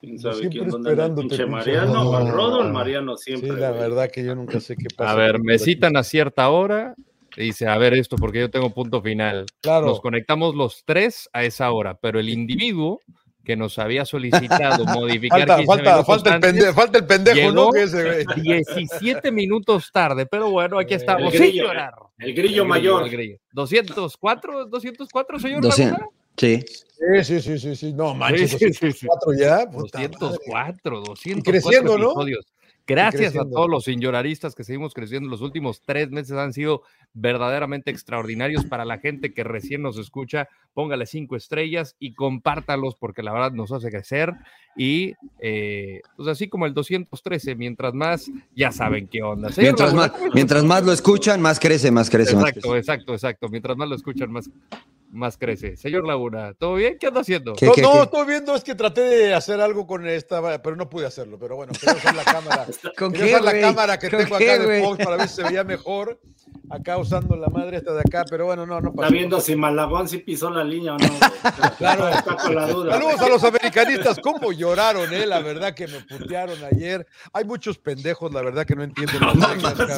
¿Quién sabe quién esperando Mariano, o Rodo, Mariano siempre. Sí, la verdad que yo nunca sé qué pasa. A ver, me citan a cierta hora y dice, a ver esto, porque yo tengo punto final. Claro. Nos conectamos los tres a esa hora, pero el individuo que nos había solicitado modificar falta, falta, falta, el pendejo, falta, el pendejo, ¿no? Que ese, 17 minutos tarde, pero bueno, aquí estamos. El grillo, el grillo mayor. El grillo. 204, 204, señor 200. Sí. Sí, sí, sí, sí, No, manches, sí, 204 ya. 204, 204 y creciendo, episodios. ¿no? Gracias a todos los señoraristas que seguimos creciendo. Los últimos tres meses han sido verdaderamente extraordinarios para la gente que recién nos escucha. Póngale cinco estrellas y compártalos porque la verdad nos hace crecer. Y eh, pues así como el 213, mientras más, ya saben qué onda. Mientras más, mientras más lo escuchan, más crece, más crece. Exacto, exacto, exacto. Mientras más lo escuchan, más, más crece. Señor Laguna, ¿todo bien? ¿Qué anda haciendo? no, no estoy viendo, es que traté de hacer algo con esta, pero no pude hacerlo. Pero bueno, quiero usar la cámara. ¿Con qué, usar la cámara que tengo acá de Fox para ver si se veía mejor. Acá usando la madre esta de acá, pero bueno, no, no pasa. Está viendo si Malagón sí pisó la línea o no. claro, está con la duda. Saludos a los americanistas, cómo lloraron, eh, la verdad que me putearon ayer. Hay muchos pendejos, la verdad que no entienden.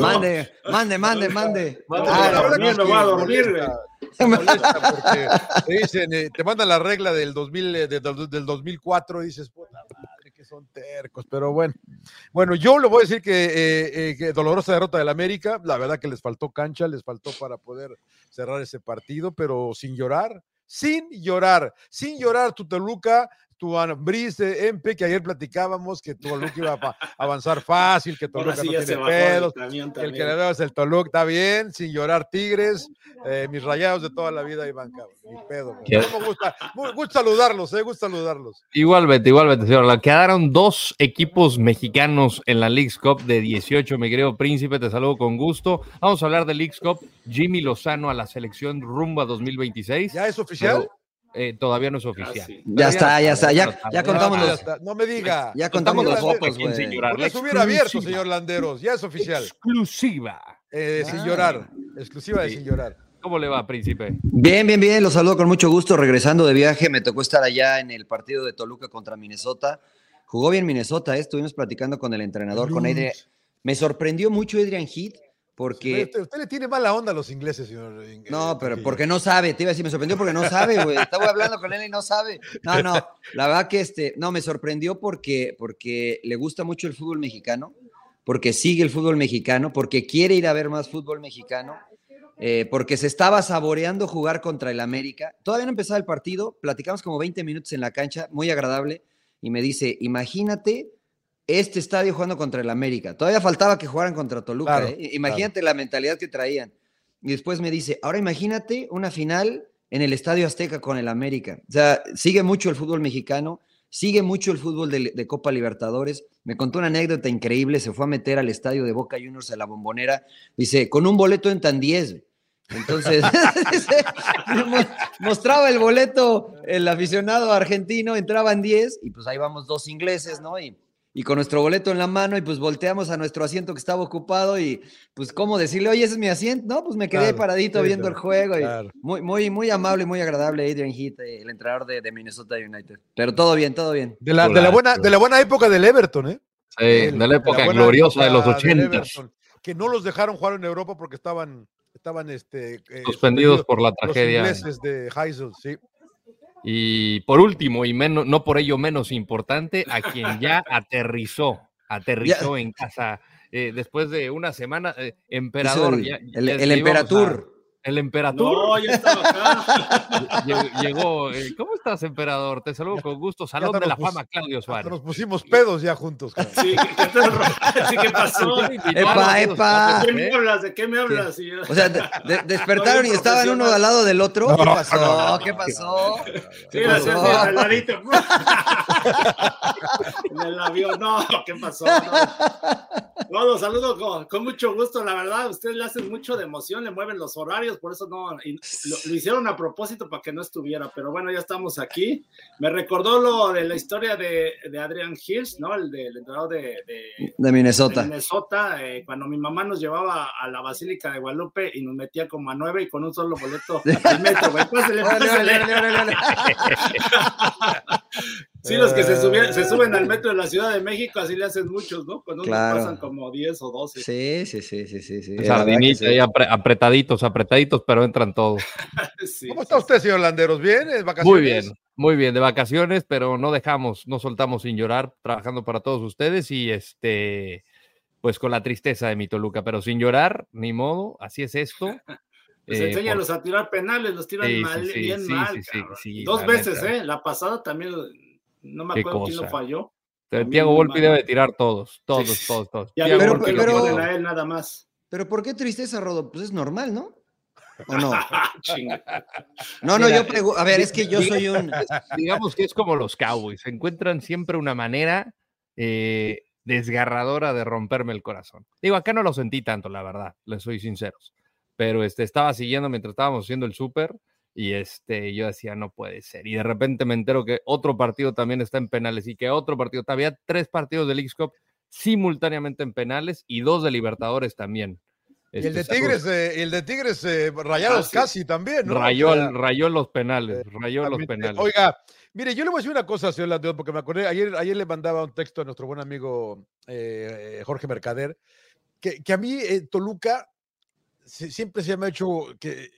mande, mande, mande, mande. Ah, no va a dormir, porque te dicen, eh, te mandan la regla del 2000, eh, del, del 2004 y dices, puta madre, que son tercos, pero bueno. Bueno, yo le voy a decir que, eh, dolorosa derrota del América, la verdad que les faltó cancha, les faltó para poder cerrar ese partido, pero sin llorar, sin llorar, sin llorar tu Toluca tu Brice, Empe, que ayer platicábamos que Toluca iba a avanzar fácil, que Toluca no tiene pedos, que el que le es el Toluca, está bien, sin llorar Tigres, eh, mis rayados de toda la vida iban mi pedo. Me gusta, gusta saludarlos, eh, gusta saludarlos. Igualmente, igualmente, señor. Quedaron dos equipos mexicanos en la League's Cup de 18, mi querido príncipe, te saludo con gusto. Vamos a hablar de League's Cup, Jimmy Lozano a la selección rumba 2026. ¿Ya es oficial? Eh, todavía no es oficial. ya está, ya está, ya, ya contamos los. No me diga. Ya contamos los votos, güey. hubiera abierto, señor Landeros. Ya es oficial. Exclusiva. Eh, sin llorar. Exclusiva de sin llorar. ¿Cómo le va, príncipe? Bien, bien, bien. Los saludo con mucho gusto. Regresando de viaje, me tocó estar allá en el partido de Toluca contra Minnesota. Jugó bien Minnesota, ¿eh? estuvimos platicando con el entrenador, con Adrian. Me sorprendió mucho Adrian Heath porque... Usted, le tiene mala onda a los ingleses, señor. No, pero porque no sabe, te iba a decir, me sorprendió porque no sabe, güey. Estaba hablando con él y no sabe. No, no, la verdad que este, no, me sorprendió porque, porque le gusta mucho el fútbol mexicano, porque sigue el fútbol mexicano, porque quiere ir a ver más fútbol mexicano, eh, porque se estaba saboreando jugar contra el América. Todavía no empezaba el partido, platicamos como 20 minutos en la cancha, muy agradable, y me dice, imagínate este estadio jugando contra el América. Todavía faltaba que jugaran contra Toluca. ¿eh? Imagínate la mentalidad que traían. Y después me dice, ahora imagínate una final en el Estadio Azteca con el América. O sea, sigue mucho el fútbol mexicano, sigue mucho el fútbol de, Copa Libertadores. Me contó una anécdota increíble, se fue a meter al estadio de Boca Juniors a la bombonera. Dice, con un boleto entran 10. Entonces, mostraba el boleto el aficionado argentino, entraban 10 y pues ahí vamos dos ingleses, ¿no? Y y con nuestro boleto en la mano y pues volteamos a nuestro asiento que estaba ocupado y pues cómo decirle, oye, ese es mi asiento, no, pues me quedé paradito viendo el juego y muy, muy, muy amable, muy agradable Adrian Heath, el entrenador de, Minnesota United. Pero todo bien, todo bien. De la, de la, buena, de la buena época del Everton, ¿eh? Sí, de la época gloriosa de los 80. Que no los dejaron jugar en Europa porque estaban, estaban este, eh, suspendidos por la tragedia. Los ingleses de Heysel, sí. Y por último, y menos, no por ello menos importante, a quien ya aterrizó, aterrizó en casa eh, después de una semana, eh, emperador. El, el, Emperatur. El emperador. No, ya estaba acá. Llegó, eh, ¿cómo estás, emperador? Te saludo con gusto. Salón de la fama, Claudio Suárez. Nos pusimos pedos ya juntos. Sí, ¿qué, ¿qué pasó? Epa, epa. ¿De qué me hablas? ¿De qué me hablas? O sea, despertaron y estaban uno al lado del otro. ¿Qué pasó? ¿Qué pasó? Sí, ¿Qué pasó? el ladito. En el avión. No, ¿qué pasó? No, los saludo con, con mucho gusto. La verdad, ustedes le hacen mucho de emoción, le mueven los horarios por eso no, lo, hicieron a propósito para que no estuviera, pero bueno, ya estamos aquí. Me recordó lo de la historia de, de Adrian Hills, ¿no? El del entrenador de, de, Minnesota. Minnesota, eh, cuando mi mamá nos llevaba a la Basílica de Guadalupe y nos metía como a nueve y con un solo boleto al metro, Sí, los que se, se suben al metro de la Ciudad de México, así le hacen muchos, ¿no? Cuando uno pasan como 10 o 12. Sí, sí, sí, sí, sí. sí. Sardinita ahí apretaditos, apretaditos, pero entran todos. ¿Cómo está usted, señor Landeros? ¿Bien? ¿Vacaciones? Muy bien, muy bien, de vacaciones, pero no dejamos, no soltamos sin llorar, trabajando para todos ustedes y este, pues con la tristeza de mi Toluca, pero sin llorar, ni modo, así es esto. Pues eh, enséñalos a tirar penales, los tiran mal, bien mal. Dos veces, ¿eh? La pasada también no me acuerdo quién lo falló. Tiago Volpi debe tirar todos, todos, todos, todos. pero, pero, a él nada más. Pero ¿por qué tristeza, Rodo? Pues es normal, ¿no? ¿O no? no, no, yo pregunto, a ver, es que yo soy un... Digamos que es como los Cowboys, encuentran siempre una manera eh, desgarradora de romperme el corazón. Digo, acá no lo sentí tanto, la verdad, les soy sinceros, pero este, estaba siguiendo mientras estábamos haciendo el súper y este, yo decía, no puede ser. Y de repente me entero que otro partido también está en penales y que otro partido, había tres partidos del x Cup simultáneamente en penales y dos de Libertadores también. y el de este, Tigres, el de Tigres eh, rayados ah, casi también, ¿no? Rayó, rayó los penales, eh, rayó los penales. Oiga, mire, yo le voy a decir una cosa, señor Landeo, porque me acordé, ayer, ayer le mandaba un texto a nuestro buen amigo eh, Jorge Mercader, que, que a mí Toluca siempre se me ha hecho que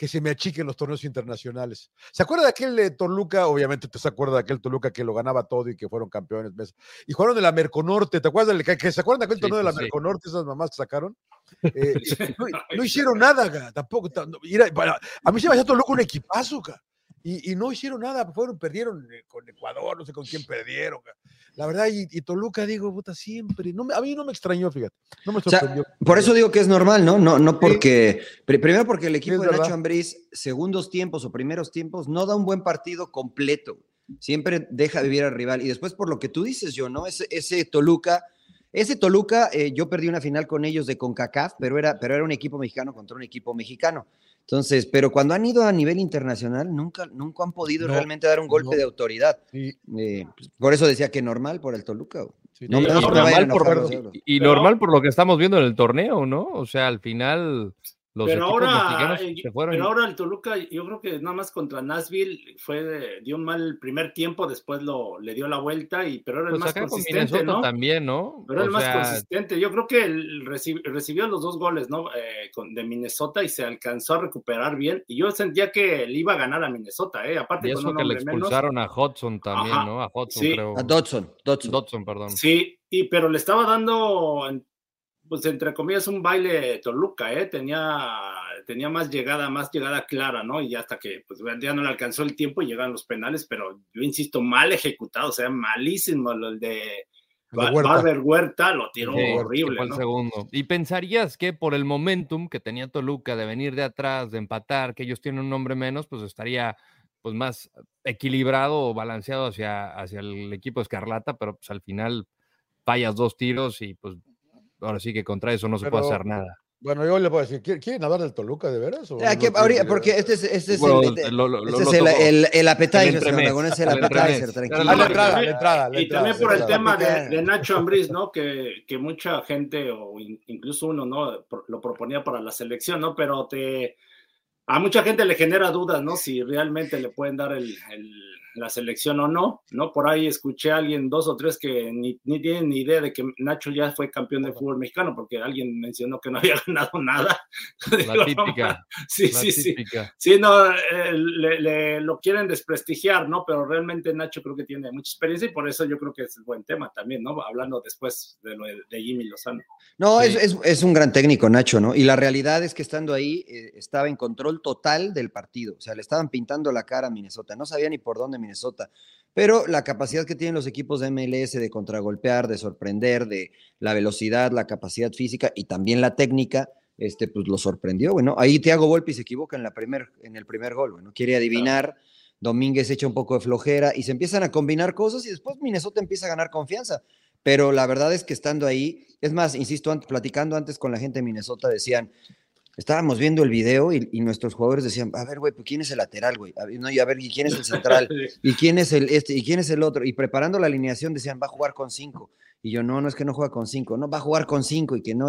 que se me achiquen los torneos internacionales. ¿Se acuerda de aquel eh, Toluca? Obviamente te se acuerda de aquel Toluca que lo ganaba todo y que fueron campeones. Y jugaron de la Merconorte, ¿te acuerdas? De, que, ¿Se acuerdan de aquel torneo de la Merconorte, esas mamás que sacaron? Eh, no, hicieron nada, tampoco. a mí se me hacía Toluca un equipazo, y, no hicieron nada, fueron, perdieron eh, con Ecuador, no sé con quién perdieron. La verdad, y, Toluca, digo, puta, siempre. No a mí no me extrañó, fíjate. No me sorprendió. por eso digo que es normal, ¿no? No, no porque. Primero porque el equipo de Nacho Ambriz, segundos tiempos o primeros tiempos, no da un buen partido completo. Siempre deja vivir al rival. Y después, por lo que tú dices, yo, ¿no? Ese, ese Toluca. Ese Toluca, eh, yo perdí una final con ellos de CONCACAF, pero era, pero era un equipo mexicano contra un equipo mexicano. Entonces, pero cuando han ido a nivel internacional, nunca, nunca han podido realmente dar un golpe de autoridad. Eh, pues, por eso decía que normal por el Toluca. no, normal por, y, normal por lo que estamos viendo en el torneo, ¿no? O sea, al final pero ahora, eh, Pero ahora el Toluca, yo creo que nada más contra Nashville fue dio un mal primer tiempo, después lo le dio la vuelta y pero era el pues más consistente, ¿no? También, ¿no? Pero era el más consistente. Yo creo que él recibió, los dos goles, ¿no? Eh, de Minnesota y se alcanzó a recuperar bien. Y yo sentía que le iba a ganar a Minnesota, ¿eh? Aparte y eso que le expulsaron a Hudson también, ¿no? A Hudson, creo. A Dodson, Dodson. Dodson, perdón. Sí, y pero le estaba dando pues entre comillas, un baile Toluca, ¿eh? Tenía, tenía más llegada, más llegada clara, ¿no? Y hasta que, pues ya no le alcanzó el tiempo y llegan los penales, pero yo insisto, mal ejecutado, o sea, malísimo el de Barber Huerta, lo tiró horrible. ¿no? segundo. Y pensarías que por el momentum que tenía Toluca de venir de atrás, de empatar, que ellos tienen un nombre menos, pues estaría pues más equilibrado o balanceado hacia, hacia el equipo Escarlata, pero pues al final fallas dos tiros y pues ahora sí que contra eso no se puede hacer nada. Bueno, yo le puedo decir, ¿quieren hablar del Toluca de veras? porque este es, este es, el, este es el, el, el, appetizer, es el appetizer, tranquilo. La entrada, la entrada, y también por el tema de, de Nacho Ambriz, ¿no? Que, que mucha gente, o incluso uno, ¿no? Lo proponía para la selección, ¿no? Pero te, a mucha gente le genera dudas, ¿no? Si realmente le pueden dar el, la selección o no, ¿no? Por ahí escuché a alguien, dos o tres, que ni, ni tienen ni idea de que Nacho ya fue campeón de fútbol mexicano, porque alguien mencionó que no había ganado nada. La típica. sí, sí, sí. Sí, no, eh, le, lo quieren desprestigiar, ¿no? Pero realmente Nacho creo que tiene mucha experiencia y por eso yo creo que es buen tema también, ¿no? Hablando después de lo de, Jimmy Lozano. No, es, es, un gran técnico, Nacho, ¿no? Y la realidad es que estando ahí eh, estaba en control total del partido, o sea, le estaban pintando la cara a Minnesota, no sabía ni por dónde Minnesota. Pero la capacidad que tienen los equipos de MLS de contragolpear, de sorprender, de la velocidad, la capacidad física y también la técnica, este, pues lo sorprendió. Bueno, ahí Thiago Volpi se equivoca en, la primer, en el primer gol. Bueno, quiere adivinar. Domínguez echa un poco de flojera y se empiezan a combinar cosas y después Minnesota empieza a ganar confianza. Pero la verdad es que estando ahí, es más, insisto, platicando antes con la gente de Minnesota, decían, estábamos viendo el video y, nuestros jugadores decían, a ver, güey, pues quién es el lateral, güey, no, y a ver, ¿y quién es el central? ¿Y quién es el este? ¿Y quién es el otro? Y preparando la alineación decían, va a jugar con cinco. Y yo, no, no es que no juega con cinco, no, va a jugar con cinco y que no,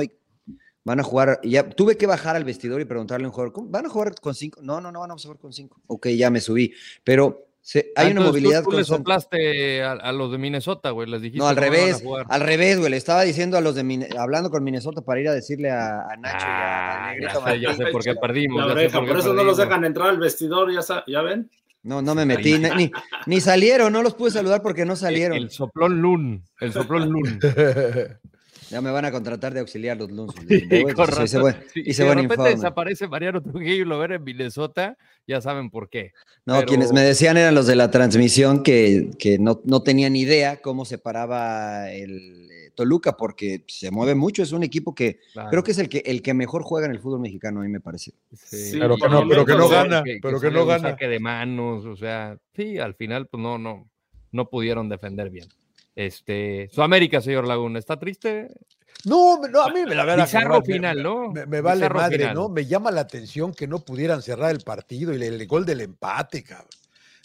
van a jugar, y ya tuve que bajar al vestidor y preguntarle a un jugador, ¿van a jugar con cinco? No, no, no, van a jugar con cinco. Ok, ya me subí, pero Sí, hay una movilidad. Tú, le soplaste a, los de Minnesota, güey, les dijiste. No, al revés, al revés, güey, le estaba diciendo a los de hablando con Minnesota para ir a decirle a, Nacho ah, y a, ah, ya, sé, por qué perdimos. por, eso no los dejan entrar al vestidor, ya, ya ven. No, no me metí, ni, ni, salieron, no los pude saludar porque no salieron. El, soplón Lun, el soplón Lun. Ya me van a contratar de auxiliar los lunes. y si de repente desaparece Mariano Trujillo y lo ven en Minnesota, ya saben por qué. No, quienes me decían eran los de la transmisión que, que no, no, tenían idea cómo se paraba el eh, Toluca, porque se mueve mucho, es un equipo que creo que es el que, el que mejor juega en el fútbol mexicano, a mí me parece. Sí, pero, que no, pero que no gana, pero que, no gana. Saque de manos, o sea, sí, al final pues no, no, no pudieron defender bien. Este, su América, señor Laguna, ¿está triste? No, no, a mí la verdad. Bizarro final, ¿no? Me, vale madre, ¿no? Me llama la atención que no pudieran cerrar el partido y el, gol del empate, cabrón.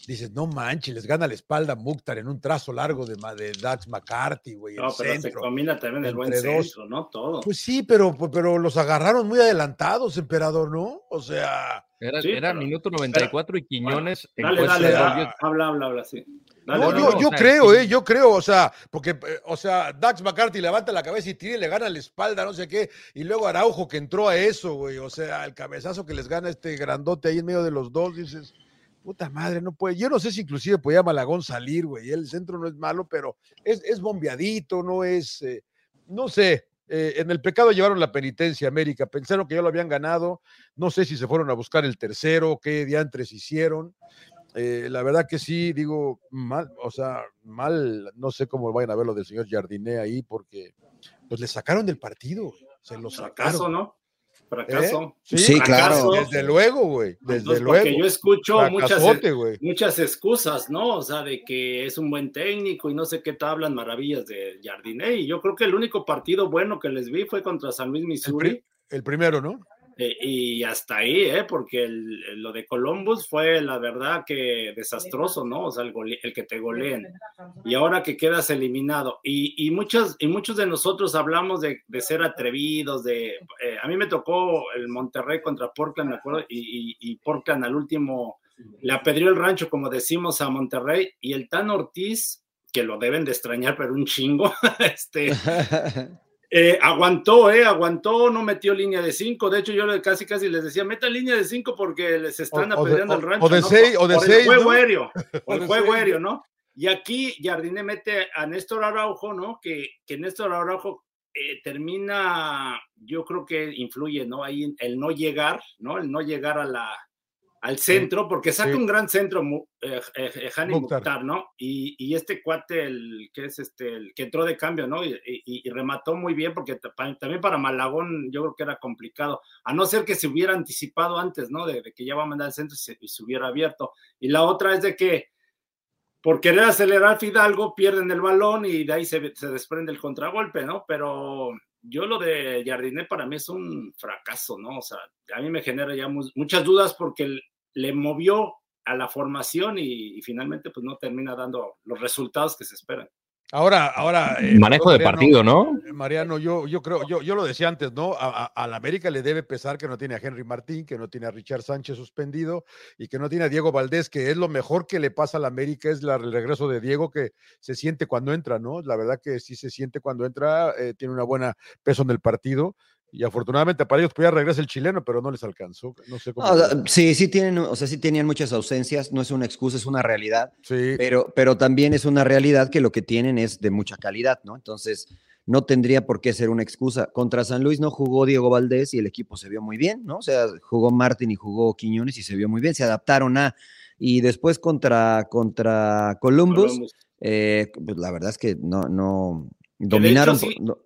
Dices, no manches, les gana la espalda Mukhtar en un trazo largo de, de Dax McCarthy, güey. No, pero se combina también el buen centro, ¿no? Todo. Pues sí, pero, pero los agarraron muy adelantados, emperador, ¿no? O sea. Era, minuto 94 y Quiñones. dale, dale, dale, habla, habla, habla, sí no, yo, creo, eh, yo creo, o sea, porque, eh, o sea, Dax McCarthy levanta la cabeza y tira y le gana la espalda, no sé qué, y luego Araujo que entró a eso, güey, o sea, el cabezazo que les gana este grandote ahí en medio de los dos, dices, puta madre, no puede, yo no sé si inclusive podía Malagón salir, güey, el centro no es malo, pero es, es bombeadito, no es, eh, no sé, en el pecado llevaron la penitencia América, pensaron que ya lo habían ganado, no sé si se fueron a buscar el tercero, qué diantres hicieron, eh, la verdad que sí, digo, mal, o sea, mal, no sé cómo vayan a ver lo del señor Jardiné ahí, porque pues le sacaron del partido, se lo sacaron. Fracaso, ¿no? Fracaso. ¿Eh? Sí, claro. Desde luego, güey. Desde luego. Porque yo escucho muchas, muchas excusas, ¿no? O sea, de que es un buen técnico y no sé qué te hablan maravillas de Jardiné. Y yo creo que el único partido bueno que les vi fue contra San Luis Missouri. el primero, ¿no? Eh, y hasta ahí, ¿eh? porque lo de Columbus fue la verdad que desastroso, ¿no? O sea, el, que te goleen. Y ahora que quedas eliminado. Y, y, muchos, y muchos de nosotros hablamos de, ser atrevidos, de... Eh, a mí me tocó el Monterrey contra Portland, me acuerdo, y, y, y Portland al último le apedrió el rancho, como decimos a Monterrey, y el Tan Ortiz, que lo deben de extrañar, pero un chingo, este... Eh, aguantó, eh, aguantó, no metió línea de cinco. De hecho, yo casi casi les decía, meta línea de cinco porque les están apedreando el rancho. O de seis, o de seis. El juego aéreo, el juego aéreo, ¿no? Y aquí Jardine mete a Néstor Araujo, ¿no? Que, que Néstor Araujo eh, termina, yo creo que influye, ¿no? Ahí el no llegar, ¿no? El no llegar a la, al centro, porque saca un gran centro, eh, eh, eh Mukhtar, ¿no? Y, y, este cuate, el que es este, el que entró de cambio, ¿no? Y, y, remató muy bien, porque también para Malagón yo creo que era complicado, a no ser que se hubiera anticipado antes, ¿no? De, que ya va a mandar al centro y se, hubiera abierto. Y la otra es de que por querer acelerar Fidalgo pierden el balón y de ahí se, se desprende el contragolpe, ¿no? Pero yo lo de Jardiné para mí es un fracaso, ¿no? O sea, a mí me genera ya muchas dudas porque el, le movió a la formación y, finalmente pues no termina dando los resultados que se esperan. Ahora, ahora. Eh, Manejo de partido, ¿no? Mariano, yo, yo creo, yo, yo lo decía antes, ¿no? A, la América le debe pesar que no tiene a Henry Martín, que no tiene a Richard Sánchez suspendido y que no tiene a Diego Valdés, que es lo mejor que le pasa a la América, es el regreso de Diego que se siente cuando entra, ¿no? La verdad que sí se siente cuando entra, eh, tiene una buena peso en el partido y afortunadamente para ellos pues ya regresa el chileno, pero no les alcanzó. No sé cómo. sí, sí tienen, o sea, sí tenían muchas ausencias, no es una excusa, es una realidad. Sí. Pero, pero también es una realidad que lo que tienen es de mucha calidad, ¿no? Entonces, no tendría por qué ser una excusa. Contra San Luis no jugó Diego Valdés y el equipo se vio muy bien, ¿no? O sea, jugó Martín y jugó Quiñones y se vio muy bien, se adaptaron a. Y después contra, contra Columbus, eh, pues la verdad es que no, no dominaron. No,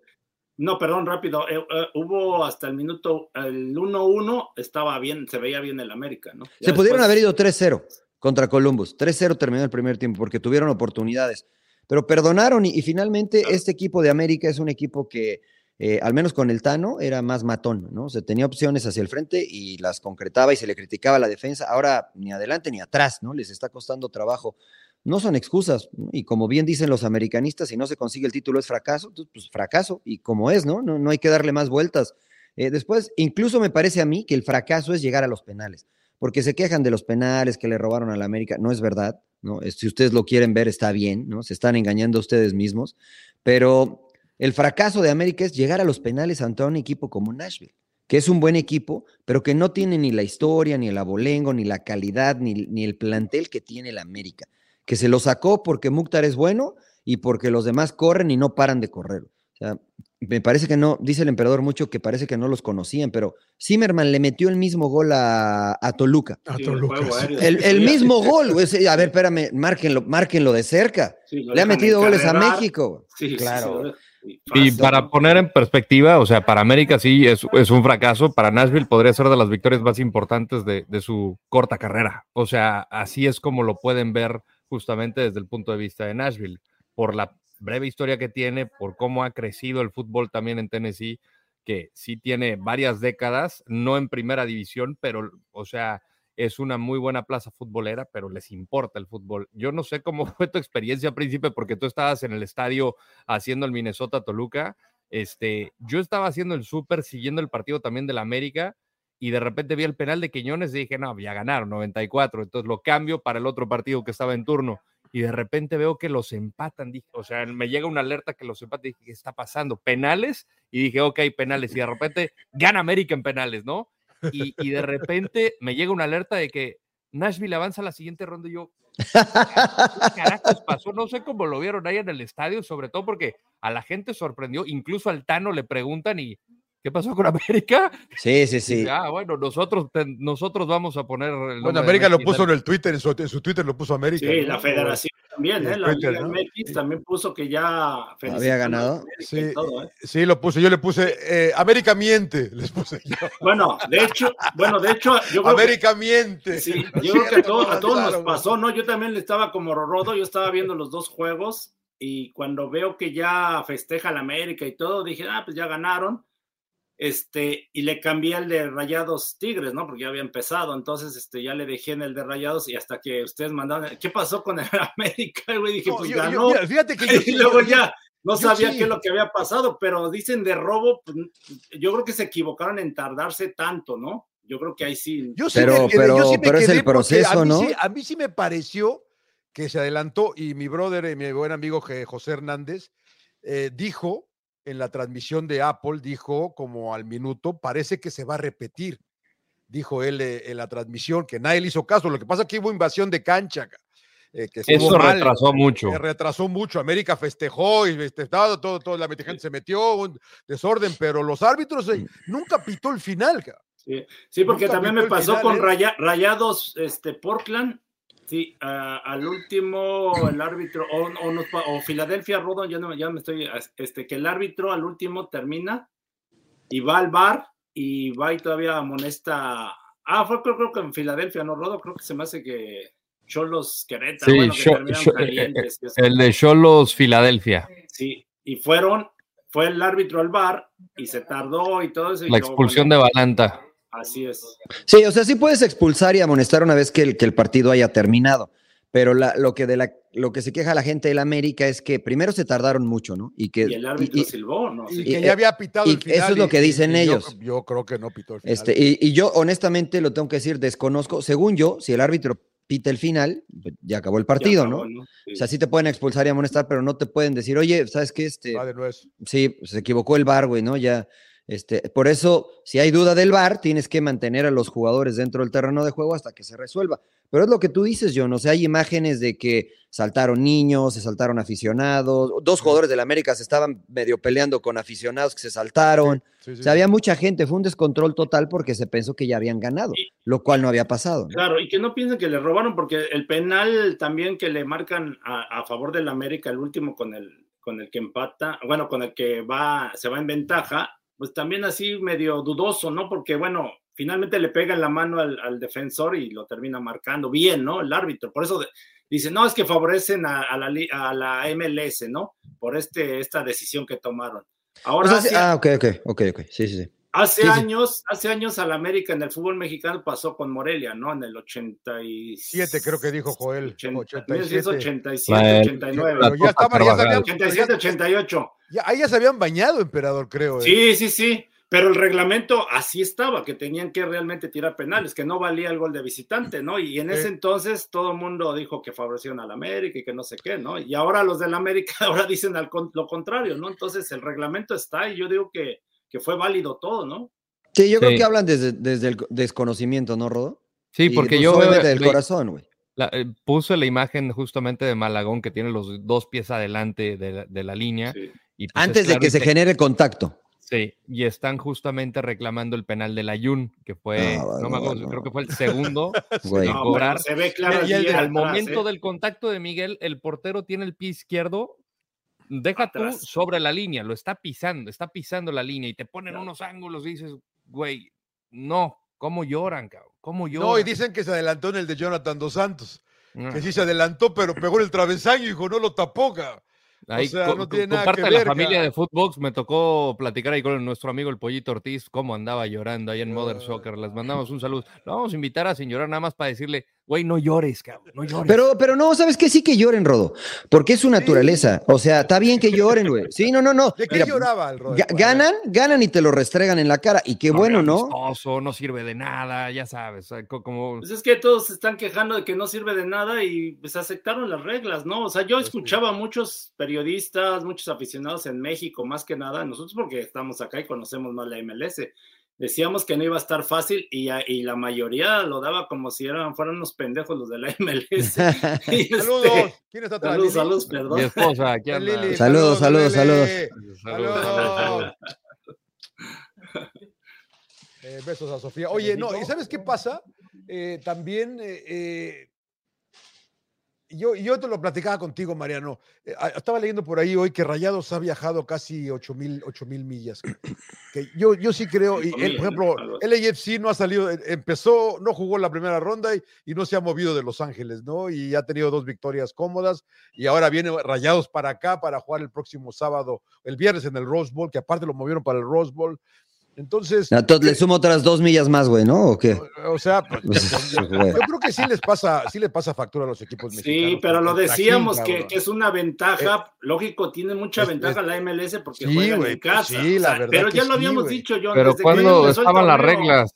perdón, rápido. Eh, eh, hubo hasta el minuto, el 1-1 estaba bien, se veía bien el América, ¿no? se pudieron haber ido 3-0 contra Columbus. 3-0 terminó el primer tiempo porque tuvieron oportunidades. Pero perdonaron y, finalmente este equipo de América es un equipo que, eh, al menos con el Tano, era más matón, ¿no? O sea, tenía opciones hacia el frente y las concretaba y se le criticaba la defensa. Ahora ni adelante ni atrás, ¿no? Les está costando trabajo no son excusas. Y como bien dicen los americanistas, si no se consigue el título es fracaso, pues fracaso. Y como es, ¿no? No, hay que darle más vueltas. Eh, después, incluso me parece a mí que el fracaso es llegar a los penales. porque se quejan de los penales que le robaron a la América. No es verdad, ¿no? Si ustedes lo quieren ver, está bien, ¿no? Se están engañando a ustedes mismos, pero el fracaso de América es llegar a los penales ante un equipo como Nashville, que es un buen equipo, pero que no tiene ni la historia, ni el abolengo, ni la calidad, ni, ni el plantel que tiene la América, que se lo sacó porque Mukhtar es bueno y porque los demás corren y no paran de correr. O sea, me parece que no, dice el emperador mucho que parece que no los conocían, pero Zimmerman le metió el mismo gol a, Toluca. A Toluca. El, mismo gol, A ver, espérame, márquenlo, márquenlo de cerca. le ha metido goles a México. Sí, claro. Y para poner en perspectiva, o sea, para América sí es, un fracaso, para Nashville podría ser de las victorias más importantes de, su corta carrera. O sea, así es como lo pueden ver justamente desde el punto de vista de Nashville, por la breve historia que tiene, por cómo ha crecido el fútbol también en Tennessee, que sí tiene varias décadas, no en primera división, pero, o sea, es una muy buena plaza futbolera, pero les importa el fútbol. Yo no sé cómo fue tu experiencia, Príncipe, porque tú estabas en el estadio haciendo el Minnesota Toluca. Este, yo estaba haciendo el súper, siguiendo el partido también del América, y de repente vi el penal de Quiñones y dije, no, ya ganaron 94, entonces lo cambio para el otro partido que estaba en turno. Y de repente veo que los empatan, dije, o sea, me llega una alerta que los empatan, dije, ¿qué está pasando? ¿Penales? Y dije, ok, penales. Y de repente gana América en penales, ¿no? y, de repente me llega una alerta de que Nashville avanza a la siguiente ronda y yo, ¿qué carajos pasó? No sé cómo lo vieron ahí en el estadio, sobre todo porque a la gente sorprendió, incluso al Tano le preguntan y ¿qué pasó con América? Sí, sí, sí. ah, bueno, nosotros, nosotros vamos a poner el Bueno, América lo puso en el Twitter, en su, en su Twitter lo puso América. Sí, la federación también, ¿eh? La Liga MX también puso que ya había ganado. Sí, ¿eh? sí, lo puse. Yo le puse eh, América miente, les puse yo. Bueno, de hecho, bueno, de hecho, yo creo América miente. Sí, yo creo que a todos, a todos nos pasó, ¿no? Yo también le estaba como Rorodo, yo estaba viendo los dos juegos y cuando veo que ya festeja la América y todo, dije, ah, pues ya ganaron este, y le cambié el de Rayados Tigres, ¿no? Porque ya había empezado, entonces este, ya le dejé en el de Rayados y hasta que ustedes mandaron, ¿qué pasó con el América? Y dije, pues ganó. fíjate que y luego ya no sabía qué es lo que había pasado, pero dicen de robo, pues, yo creo que se equivocaron en tardarse tanto, ¿no? Yo creo que ahí sí. Yo sí pero, pero, pero es el proceso, ¿no? a mí sí me pareció que se adelantó y mi brother, y mi buen amigo José Hernández, eh, dijo en la transmisión de Apple dijo como al minuto, parece que se va a repetir, dijo él eh, en la transmisión, que nadie le hizo caso. Lo que pasa es que hubo invasión de cancha. Eh, que Eso retrasó mucho. retrasó mucho. América festejó y festejado, todo, todo, la gente se metió, un desorden, pero los árbitros eh, nunca pitó el final. Sí, porque también me pasó con Rayados este, Portland Sí, al último, el árbitro, o, o, Filadelfia, Rodon, ya, no, ya me estoy, este, que el árbitro al último termina y va al bar y va y todavía amonesta. Ah, fue creo, creo que en Filadelfia, ¿no, Rodo? Creo que se me hace que Cholos Querétaro, sí, bueno, calientes, el de Cholos Filadelfia. Sí, y fueron, fue el árbitro al bar y se tardó y todo eso. La expulsión de Balanta. Así es. Sí, o sea, sí puedes expulsar y amonestar una vez que el, que el partido haya terminado. Pero lo, que de la, lo que se queja la gente del América es que primero se tardaron mucho, ¿no? Y que el árbitro silbó, ¿no? Y, que ya había pitado el final. Eso es lo que dicen ellos. Yo, creo que no pitó el final. Este, y, yo, honestamente, lo tengo que decir, desconozco. Según yo, si el árbitro pita el final, pues, ya acabó el partido, ¿no? O sea, sí te pueden expulsar y amonestar, pero no te pueden decir, oye, ¿sabes qué? Este, sí, se equivocó el bar, güey, ¿no? Ya este, por eso, si hay duda del VAR, tienes que mantener a los jugadores dentro del terreno de juego hasta que se resuelva. Pero es lo que tú dices, John. O sea, hay imágenes de que saltaron niños, se saltaron aficionados. Dos jugadores del América se estaban medio peleando con aficionados que se saltaron. o sea, había mucha gente. Fue un descontrol total porque se pensó que ya habían ganado, lo cual no había pasado. Claro, y que no piensen que le robaron, porque el penal también que le marcan a, a favor del América, el último con el, con el que empata, bueno, con el que va, se va en ventaja, pues también así medio dudoso, ¿no? Porque bueno, finalmente le pega en la mano al, defensor y lo termina marcando bien, ¿no? El árbitro. Por eso dice, no, es que favorecen a, la, a la, MLS, ¿no? Por este, esta decisión que tomaron. Ahora, ah, ok, ok, ok, ok, sí, sí, sí. Hace años, hace años al América en el fútbol mexicano pasó con Morelia, ¿no? En el 87, creo que dijo Joel. 87, 89. ya estaba, ya 87, 88. Ya, ahí ya se habían bañado, emperador, creo. ¿eh? Sí, sí, sí. pero el reglamento así estaba, que tenían que realmente tirar penales, que no valía el gol de visitante, ¿no? Y en ese entonces todo el mundo dijo que favorecieron al América y que no sé qué, ¿no? Y ahora los del América ahora dicen lo contrario, ¿no? Entonces el reglamento está y yo digo que, que fue válido todo, ¿no? Sí, yo creo que hablan desde, desde, el desconocimiento, ¿no, Rodo? Sí, porque pues, yo... Obviamente del corazón, güey. Eh, puse la imagen justamente de Malagón que tiene los dos pies adelante de la, línea. Y pues, Antes de que se genere contacto. Sí, y están justamente reclamando el penal del Ayun, que fue, ah, no, me acuerdo, creo que fue el segundo en cobrar. Se ve claro y al momento ¿eh? del contacto de Miguel, el portero tiene el pie izquierdo, deja tú sobre la línea, lo está pisando, está pisando la línea y te ponen unos ángulos y dices, güey, no, ¿cómo lloran, cabrón? ¿Cómo lloran? No, y dicen que se adelantó en el de Jonathan Dos Santos, que sí se adelantó, pero pegó el travesaño y dijo, no lo tapó, cabrón. Ahí, o sea, no tiene nada que la familia de Footbox, me tocó platicar ahí con nuestro amigo el Pollito Ortiz, cómo andaba llorando ahí en Mother ah. Soccer. Les mandamos un saludo. Lo vamos a invitar a sin llorar nada más para decirle, güey, no llores, cabrón, no llores. Pero, pero no, ¿sabes qué? Sí que lloren, Rodo, porque es su naturaleza. O sea, está bien que lloren, güey. Sí, no, no, no. ¿De qué lloraba el Rodo? Ganan, ganan y te lo restregan en la cara. Y qué bueno, ¿no? no sirve de nada, ya sabes. Como... Pues es que todos se están quejando de que no sirve de nada y pues aceptaron las reglas, ¿no? O sea, yo pues escuchaba a muchos periodistas, muchos aficionados en México, más que nada, nosotros porque estamos acá y conocemos más la MLS decíamos que no iba a estar fácil y, y, la mayoría lo daba como si eran, fueran unos pendejos los de la MLS. saludos. Este, ¿Quién está atrás? Saludos, saludos, perdón. Mi esposa, aquí Saludos, saludos, saludos. Saludos. Eh, besos a Sofía. Oye, no, ¿y sabes qué pasa? Eh, también eh, eh yo, yo te lo platicaba contigo, Mariano. Eh, estaba leyendo por ahí hoy que Rayados ha viajado casi 8 mil millas. Que yo, yo sí creo, y por ejemplo, el AFC no ha salido, eh, empezó, no jugó la primera ronda y, y, no se ha movido de Los Ángeles, ¿no? Y ha tenido dos victorias cómodas y ahora viene Rayados para acá para jugar el próximo sábado, el viernes en el Rose Bowl, que aparte lo movieron para el Rose Bowl. Entonces. Entonces le sumo otras dos millas más, güey, ¿no? ¿O qué? O sea, pues, pues, yo, creo que sí les pasa, sí le pasa factura a los equipos mexicanos. Sí, pero lo decíamos que, que, es una ventaja, eh, lógico, tiene mucha ventaja la MLS porque juegan en pues casa. Sí, la verdad pero ya lo habíamos dicho, yo. Pero cuando estaban las reglas.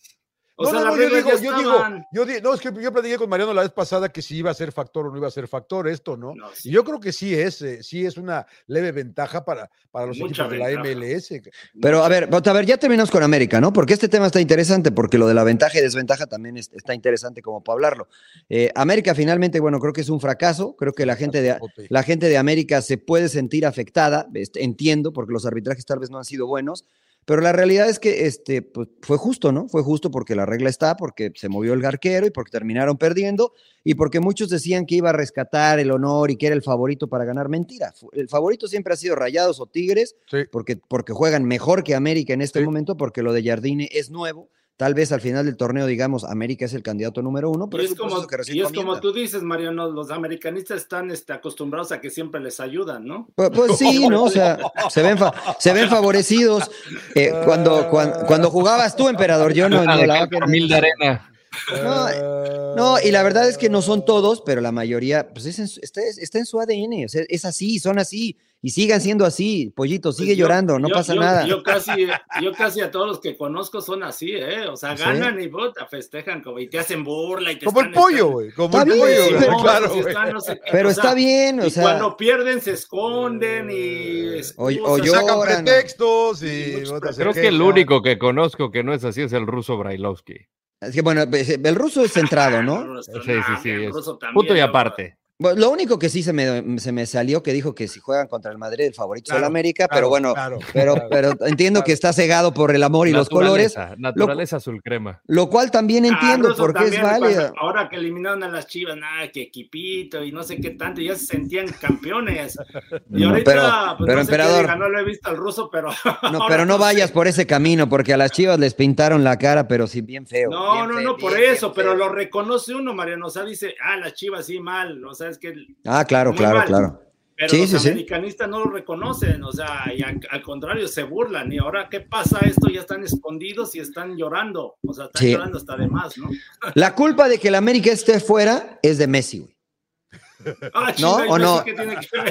O sea, no, yo digo, yo digo, yo digo, no, es que yo platiqué con Mariano la vez pasada que si iba a ser factor o no iba a ser factor esto, ¿no? Y yo creo que sí es, eh, sí es una leve ventaja para, para los equipos de la MLS. Pero a ver, a ver, ya terminamos con América, ¿no? Porque este tema está interesante, porque lo de la ventaja y desventaja también está interesante como para hablarlo. Eh, América finalmente, bueno, creo que es un fracaso, creo que la gente de, la gente de América se puede sentir afectada, este, entiendo, porque los arbitrajes tal vez no han sido buenos, pero la realidad es que este, pues, fue justo, ¿no? Fue justo porque la regla está, porque se movió el garquero y porque terminaron perdiendo y porque muchos decían que iba a rescatar el honor y que era el favorito para ganar. Mentira. El favorito siempre ha sido Rayados o Tigres, porque, porque juegan mejor que América en este momento, porque lo de Jardine es nuevo Tal vez al final del torneo, digamos, América es el candidato número uno, pero y es, como, y es como tú dices, Mariano, los americanistas están este, acostumbrados a que siempre les ayudan, ¿no? Pues, pues sí, ¿no? O sea, se ven, se ven favorecidos. Eh, cuando, cuando, jugabas tú, emperador, yo no. no la mil de arena. No, y la verdad es que no son todos, pero la mayoría, pues está, está, en su ADN, o sea, es así, son así y sigan siendo así, pollito, pues sigue llorando, no pasa nada. Yo casi, yo casi a todos los que conozco son así, ¿eh? O sea, ganan y puta, festejan como, y te hacen burla y te Como el pollo, güey, como el pollo, pero, claro, pero está bien, o sea. cuando pierden se esconden y. O, o lloran. Sacan pretextos y. Creo que el único que conozco que no es así es el ruso Brailovsky. Es que bueno, pues, el ruso es centrado, ¿no? sí, sí, sí. punto y aparte lo único que sí se me, se me salió que dijo que si juegan contra el Madrid, el favorito es el América, pero bueno, pero, pero entiendo que está cegado por el amor y los colores. Naturaleza azul crema. Lo cual también ah, entiendo porque es válido. Ahora que eliminaron a las chivas, nada, que equipito y no sé qué tanto, ya se sentían campeones. Y ahorita, pero, pues, pero emperador. no lo he visto al ruso, pero. No, pero no vayas por ese camino, porque a las chivas les pintaron la cara, pero sí bien feo. No, no, no, por eso, pero lo reconoce uno, Mariano. O sea, dice, ah, las chivas sí mal, o sea, que... Ah, claro, claro, claro. Pero los americanistas no lo reconocen, o sea, y al, contrario, se burlan. Y ahora, ¿qué pasa esto? Ya están escondidos y están llorando. O sea, están llorando hasta de más, ¿no? La culpa de que el América esté fuera es de Messi, güey. Ah, ¿No? ¿O no?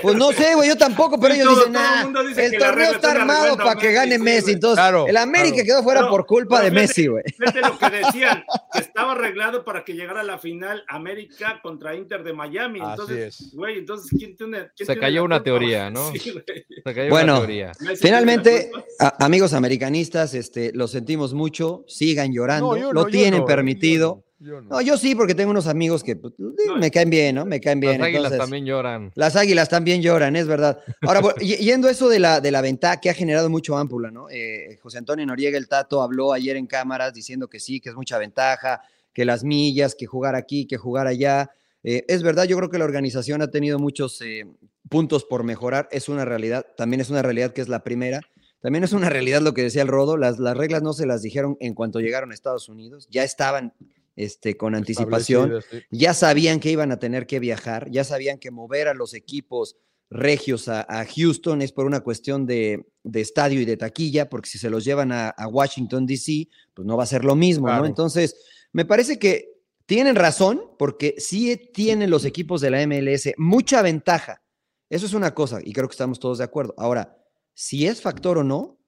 Pues no sé, güey, yo tampoco, pero ellos dicen, nah, el torneo está armado para que gane Messi. Entonces, el América quedó fuera por culpa de Messi, güey. Fíjate lo que decían, que estaba arreglado para que llegara a la final América contra Inter de Miami. Entonces, güey, entonces, ¿quién tiene? Se cayó una teoría, ¿no? Se cayó bueno, una teoría. finalmente, amigos americanistas, este, lo sentimos mucho, sigan llorando, lo tienen permitido. No. yo sí, porque tengo unos amigos que pues, me caen bien, ¿no? Me caen bien. Las águilas también lloran. Las águilas también lloran, es verdad. Ahora, yendo eso de la, de la ventaja que ha generado mucho ámpula, ¿no? Eh, José Antonio Noriega, el Tato, habló ayer en cámaras diciendo que sí, que es mucha ventaja, que las millas, que jugar aquí, que jugar allá. Eh, es verdad, yo creo que la organización ha tenido muchos eh, puntos por mejorar, es una realidad, también es una realidad que es la primera. También es una realidad lo que decía el Rodo, las, las reglas no se las dijeron en cuanto llegaron a Estados Unidos, ya estaban este, con anticipación, ya sabían que iban a tener que viajar, ya sabían que mover a los equipos regios a, Houston es por una cuestión de, estadio y de taquilla, porque si se los llevan a, Washington, D.C., pues no va a ser lo mismo, ¿no? Entonces, me parece que tienen razón, porque sí tienen los equipos de la MLS mucha ventaja. Eso es una cosa, y creo que estamos todos de acuerdo. Ahora, si es factor o no,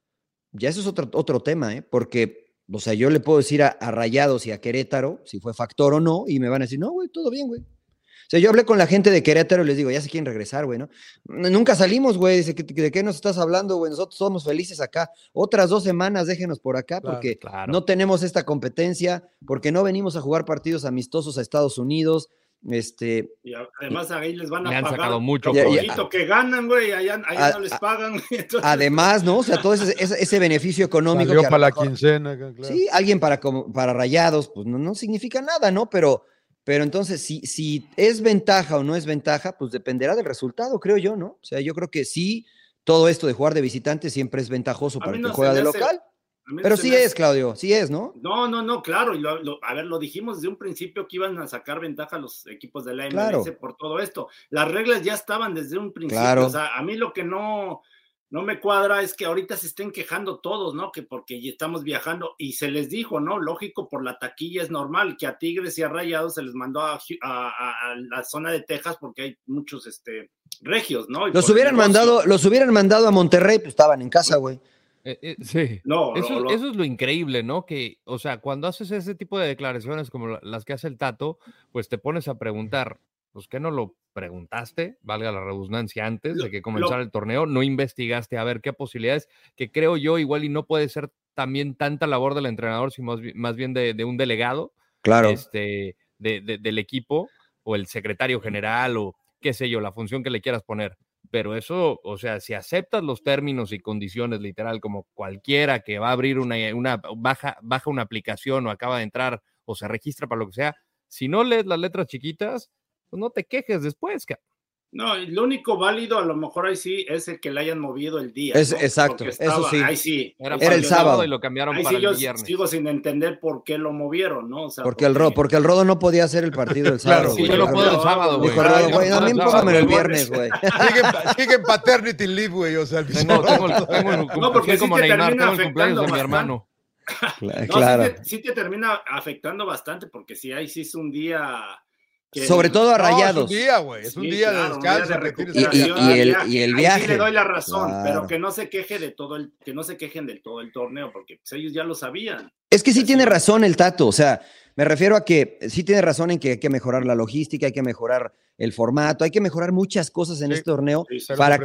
ya eso es otro, otro tema, ¿eh? porque, o sea, yo le puedo decir a, Rayados y a Querétaro si fue factor o no, y me van a decir, no, güey, todo bien, güey. O sea, yo hablé con la gente de Querétaro y les digo, ya se quieren regresar, güey, ¿no? Nunca salimos, güey, dice, ¿de qué nos estás hablando, güey? Nosotros somos felices acá. Otras dos semanas déjenos por acá porque no tenemos esta competencia, porque no venimos a jugar partidos amistosos a Estados Unidos, este, y además ahí les van a han pagar sacado mucho que ganan, güey, allá, no les pagan. Además, ¿no? O sea, todo ese, ese, beneficio económico. Salió para la quincena, claro. Sí, alguien para, para rayados, pues no, no significa nada, ¿no? Pero, pero entonces, si, si es ventaja o no es ventaja, pues dependerá del resultado, creo yo, ¿no? O sea, yo creo que sí, todo esto de jugar de visitante siempre es ventajoso para el que juega de local. Pero sí es, Claudio, sí es, ¿no? No, no, no, claro. a ver, lo dijimos desde un principio que iban a sacar ventaja los equipos de la MLS por todo esto. Las reglas ya estaban desde un principio. O sea, a mí lo que no, no me cuadra es que ahorita se estén quejando todos, ¿no? Que porque estamos viajando y se les dijo, ¿no? Lógico, por la taquilla es normal que a Tigres y a Rayados se les mandó a, la zona de Texas porque hay muchos este, regios, ¿no? los hubieran mandado, los hubieran mandado a Monterrey, pues estaban en casa, güey. Eh, eh, sí. No, eso, eso, es lo increíble, ¿no? Que, o sea, cuando haces ese tipo de declaraciones como las que hace el Tato, pues te pones a preguntar, pues ¿qué no lo preguntaste? Valga la redundancia antes de que comenzara el torneo, no investigaste a ver qué posibilidades, que creo yo igual y no puede ser también tanta labor del entrenador, sino más, bien de, un delegado, claro. este, de, del equipo o el secretario general o qué sé yo, la función que le quieras poner pero eso, o sea, si aceptas los términos y condiciones, literal, como cualquiera que va a abrir una, una baja, baja una aplicación o acaba de entrar o se registra para lo que sea, si no lees las letras chiquitas, pues no te quejes después, no, lo único válido a lo mejor ahí sí es el que le hayan movido el día. Es, Exacto, eso sí. Ahí sí. Era, el sábado y lo cambiaron para el viernes. Sigo sin entender por qué lo movieron, ¿no? porque, el Rodo, porque el Rodo no podía hacer el partido el sábado. sí, yo lo puedo el sábado, güey. güey, también póngame el viernes, güey. Sigue en paternity leave, güey. O sea, el tengo, tengo, tengo, no, porque como Neymar, tengo el cumpleaños de mi hermano. Claro. sí te termina afectando bastante porque si ahí sí es un día sobre todo a rayados. es un día, güey. Es un día de descanso. y, el, y el viaje. Sí le doy la razón, pero que no se queje de todo el, que no se quejen del todo el torneo, porque pues, ellos ya lo sabían. Es que sí tiene razón el Tato. O sea, me refiero a que sí tiene razón en que hay que mejorar la logística, hay que mejorar el formato, hay que mejorar muchas cosas en este torneo para,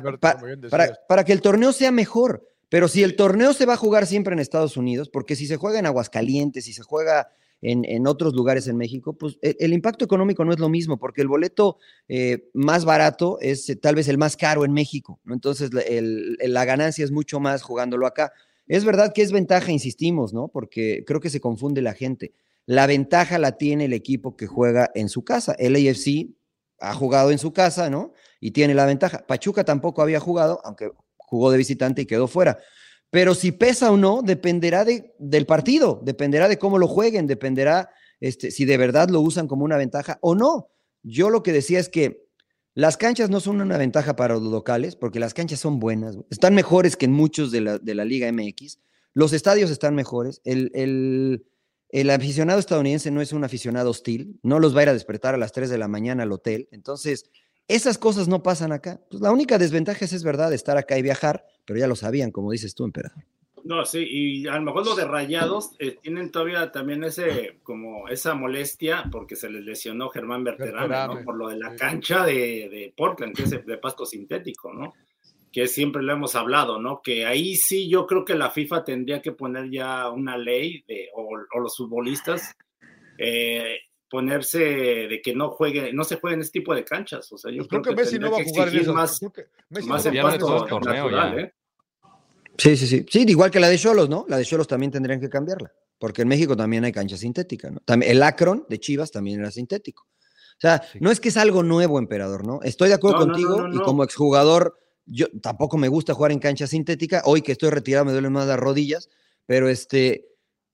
para, para que el torneo sea mejor. Pero si el torneo se va a jugar siempre en Estados Unidos, porque si se juega en Aguascalientes, si se juega en, otros lugares en México, pues e, el, impacto económico no es lo mismo, porque el boleto eh, más barato es eh, tal vez el más caro en México, ¿no? Entonces la ganancia es mucho más jugándolo acá. Es verdad que es ventaja, insistimos, ¿no? Porque creo que se confunde la gente. La ventaja la tiene el equipo que juega en su casa. El AFC ha jugado en su casa, ¿no? Y tiene la ventaja. Pachuca tampoco había jugado, aunque jugó de visitante y quedó fuera. Pero si pesa o no, dependerá de, del partido, dependerá de cómo lo jueguen, dependerá este, si de verdad lo usan como una ventaja o no. Yo lo que decía es que las canchas no son una ventaja para los locales, porque las canchas son buenas, están mejores que en muchos de la, de la Liga MX, los estadios están mejores, el, el, el, aficionado estadounidense no es un aficionado hostil, no los va a ir a despertar a las 3 de la mañana al hotel, entonces Esas cosas no pasan acá. Pues la única desventaja es, es verdad, estar acá y viajar, pero ya lo sabían, como dices tú, emperador. No, sí, y a lo mejor lo de Rayados eh, tienen todavía también ese, como esa molestia porque se les lesionó Germán Berterame, ¿no? Por lo de la cancha de, de Portland, que es de pasto sintético, ¿no? Que siempre lo hemos hablado, ¿no? Que ahí sí yo creo que la FIFA tendría que poner ya una ley de, o, los futbolistas eh, ponerse de que no juegue, no se jueguen este tipo de canchas. O sea, yo pues creo, que, Messi no va a jugar en eso. Más, más el pasto natural, ¿eh? Sí, sí, sí. Sí, igual que la de Cholos, ¿no? La de Cholos también tendrían que cambiarla, porque en México también hay cancha sintética, ¿no? También, el Akron de Chivas también era sintético. O sea, no es que es algo nuevo, emperador, ¿no? Estoy de acuerdo contigo y como exjugador, yo tampoco me gusta jugar en cancha sintética. Hoy que estoy retirado me duelen más las rodillas, pero este,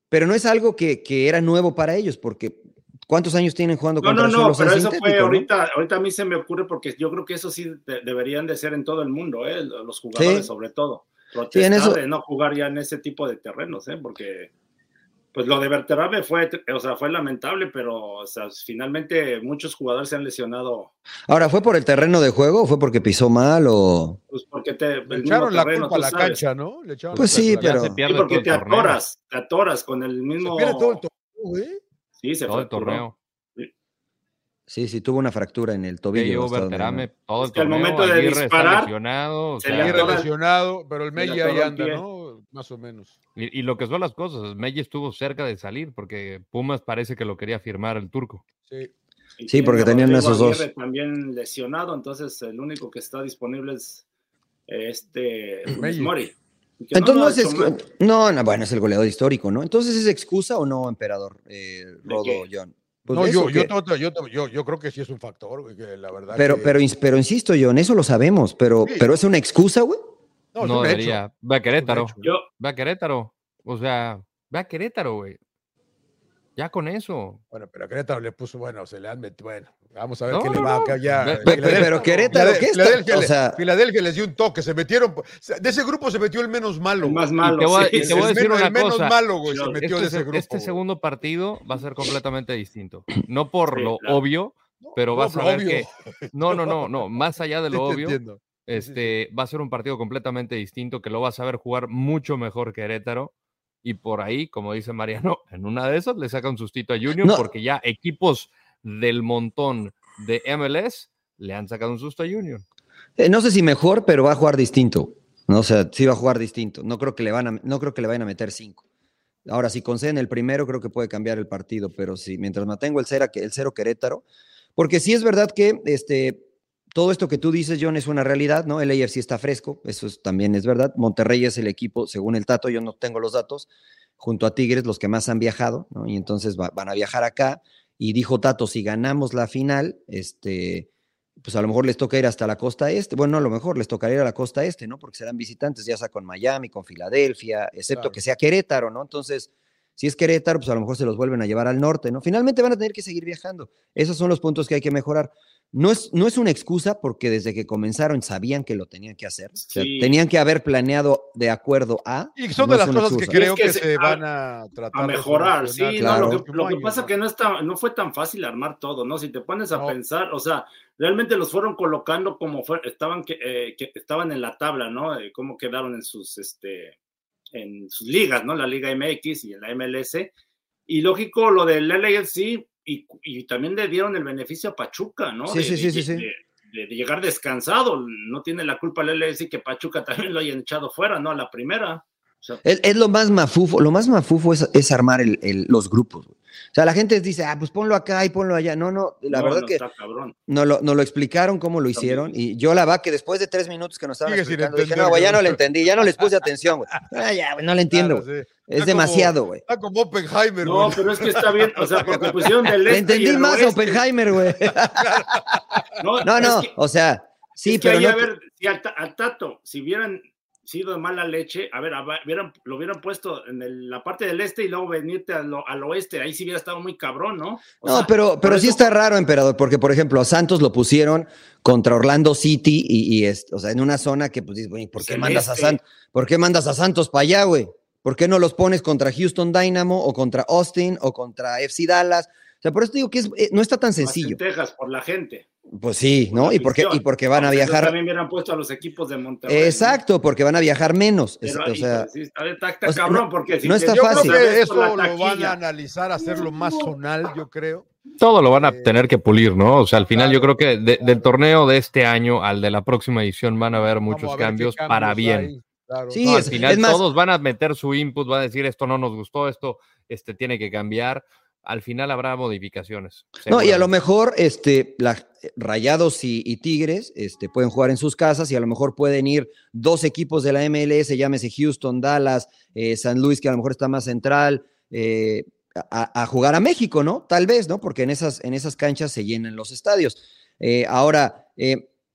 pero no es algo que, que era nuevo para ellos, porque ¿Cuántos años tienen jugando no, contra No, no, no, pero eso fue ahorita, ahorita a mí se me ocurre porque yo creo que eso sí deberían de ser en todo el mundo, ¿eh? los jugadores sobre todo protestar de no jugar ya en ese tipo de terrenos, ¿eh? porque pues lo de Verterame fue, o sea, fue lamentable, pero o sea, finalmente muchos jugadores se han lesionado. Ahora, ¿fue por el terreno de juego o fue porque pisó mal o...? Pues porque te... Le echaron la culpa a la cancha, ¿no? pues sí, pero... Sí, porque te atoras, te atoras con el mismo... Se pierde todo el torneo, ¿eh? Sí, se todo el torneo. Sí, sí, tuvo una fractura en el tobillo. Verterame, todo el es que al momento de disparar, lesionado, se le lesionado, pero el Meji ahí anda, ¿no? Más o menos. Y, lo que son las cosas, Meji estuvo cerca de salir porque Pumas parece que lo quería firmar el turco. Sí. Sí, porque tenían esos dos. También lesionado, entonces el único que está disponible es este Mori. Entonces, no, no, bueno, es el goleador histórico, ¿no? Entonces, ¿es excusa o no, emperador eh, Rodo John? Pues no, yo, yo, yo, creo que sí es un factor, güey, que la verdad. Pero, pero, pero insisto, yo, en eso lo sabemos, pero, pero es una excusa, güey. No, no debería. Ve a Querétaro. Ve a Querétaro. O sea, ve a Querétaro, güey. Ya con eso. Bueno, pero a Querétaro le puso, bueno, se le han metido, bueno, vamos a ver qué le va a ya. Pero, Querétaro, ¿qué está? Filadelfia, o sea, Filadelfia les dio un toque, se metieron, de ese grupo se metió el menos malo. El más malo. Y te voy, a decir el, una el menos malo, güey, se metió este, de ese grupo. Este segundo partido va a ser completamente distinto. No por lo obvio, pero vas a ver que. No, no, no, no, más allá de lo obvio. Este, va a ser un partido completamente distinto que lo vas a ver jugar mucho mejor que Querétaro y por ahí, como dice Mariano, en una de esas le saca un sustito a Junior porque ya equipos del montón de MLS le han sacado un susto a Junior. Eh, no sé si mejor, pero va a jugar distinto. No, o sea, sí va a jugar distinto. No creo que le, van a, no creo que le vayan a meter cinco. Ahora, si conceden el primero, creo que puede cambiar el partido, pero si mientras mantengo el cero, el cero Querétaro, porque sí es verdad que este, todo esto que tú dices, John, es una realidad, ¿no? El AFC está fresco, eso también es verdad. Monterrey es el equipo, según el Tato, yo no tengo los datos, junto a Tigres, los que más han viajado. Y entonces van a viajar acá. Y dijo Tato, si ganamos la final, este, pues a lo mejor les toca ir hasta la costa este. Bueno, a lo mejor les tocaría ir a la costa este, ¿no? Porque serán visitantes, ya sea con Miami, con Filadelfia, excepto que sea Querétaro, ¿no? Entonces, si es Querétaro, pues a lo mejor se los vuelven a llevar al norte, ¿no? Finalmente van a tener que seguir viajando. Esos son los puntos que hay que mejorar. No es, no es una excusa porque desde que comenzaron sabían que lo tenían que hacer. tenían que haber planeado de acuerdo a. Y son de las cosas que creo que, se, van a tratar a mejorar. sí, lo que, pasa es que no, está, no fue tan fácil armar todo, ¿no? Si te pones a pensar, o sea, realmente los fueron colocando como estaban, que, eh, que, estaban en la tabla, ¿no? cómo quedaron en sus, este, en sus ligas, ¿no? La Liga MX y en la MLS. Y lógico, lo del LAFC y, también le dieron el beneficio a Pachuca, ¿no? Sí, sí, sí, sí, de, llegar descansado. No tiene la culpa el LFC que Pachuca también lo hayan echado fuera, ¿no? A la primera. es, lo más mafufo, lo más mafufo es, armar los grupos. O sea, la gente dice, ah, pues ponlo acá y ponlo allá. No, no, la verdad que no lo, no lo explicaron cómo lo hicieron. Y yo la va que después de tres minutos que nos estaban explicando, dije, no, güey, ya no le entendí, ya no les puse atención, güey. Ah, ya, no le entiendo, Es demasiado, güey. Está como Oppenheimer, No, pero es que está bien, o sea, porque pusieron del este Entendí más a Oppenheimer, güey. no, no, o sea, sí, pero. a ver, si al, Tato, si vieran sido de mala leche, a ver, lo hubieran puesto en la parte del este y luego venirte al, oeste, ahí sí hubiera estado muy cabrón, ¿no? no, pero, pero sí está raro, emperador, porque por ejemplo a Santos lo pusieron contra Orlando City y, es, o sea, en una zona que pues dices, ¿por qué mandas a Santos? ¿Por qué mandas a Santos para allá, güey? ¿Por qué no los pones contra Houston Dynamo o contra Austin o contra FC Dallas? O sea, por eso digo que es, eh, no está tan sencillo. Texas, por la gente. Pues sí, ¿no? Y porque, y porque van a viajar. También hubieran puesto a los equipos de Monterrey. Exacto, porque van a viajar menos. o sea, cabrón, porque no está yo fácil. Creo que eso lo van a analizar, hacerlo más zonal, yo creo. Todo lo van a eh, tener que pulir, ¿no? O sea, al final yo creo que del torneo de este año al de la próxima edición van a haber muchos cambios, para bien. Sí, al final todos van a meter su input, van a decir esto no nos gustó, esto este, tiene que cambiar al final habrá modificaciones. No, y a lo mejor este, eh, Rayados y, Tigres este, pueden jugar en sus casas y a lo mejor pueden ir dos equipos de la MLS, llámese Houston, Dallas, eh, San Luis, que a lo mejor está más central, eh, a, jugar a México, ¿no? Tal vez, ¿no? Porque en esas, en esas canchas se llenan los estadios. ahora,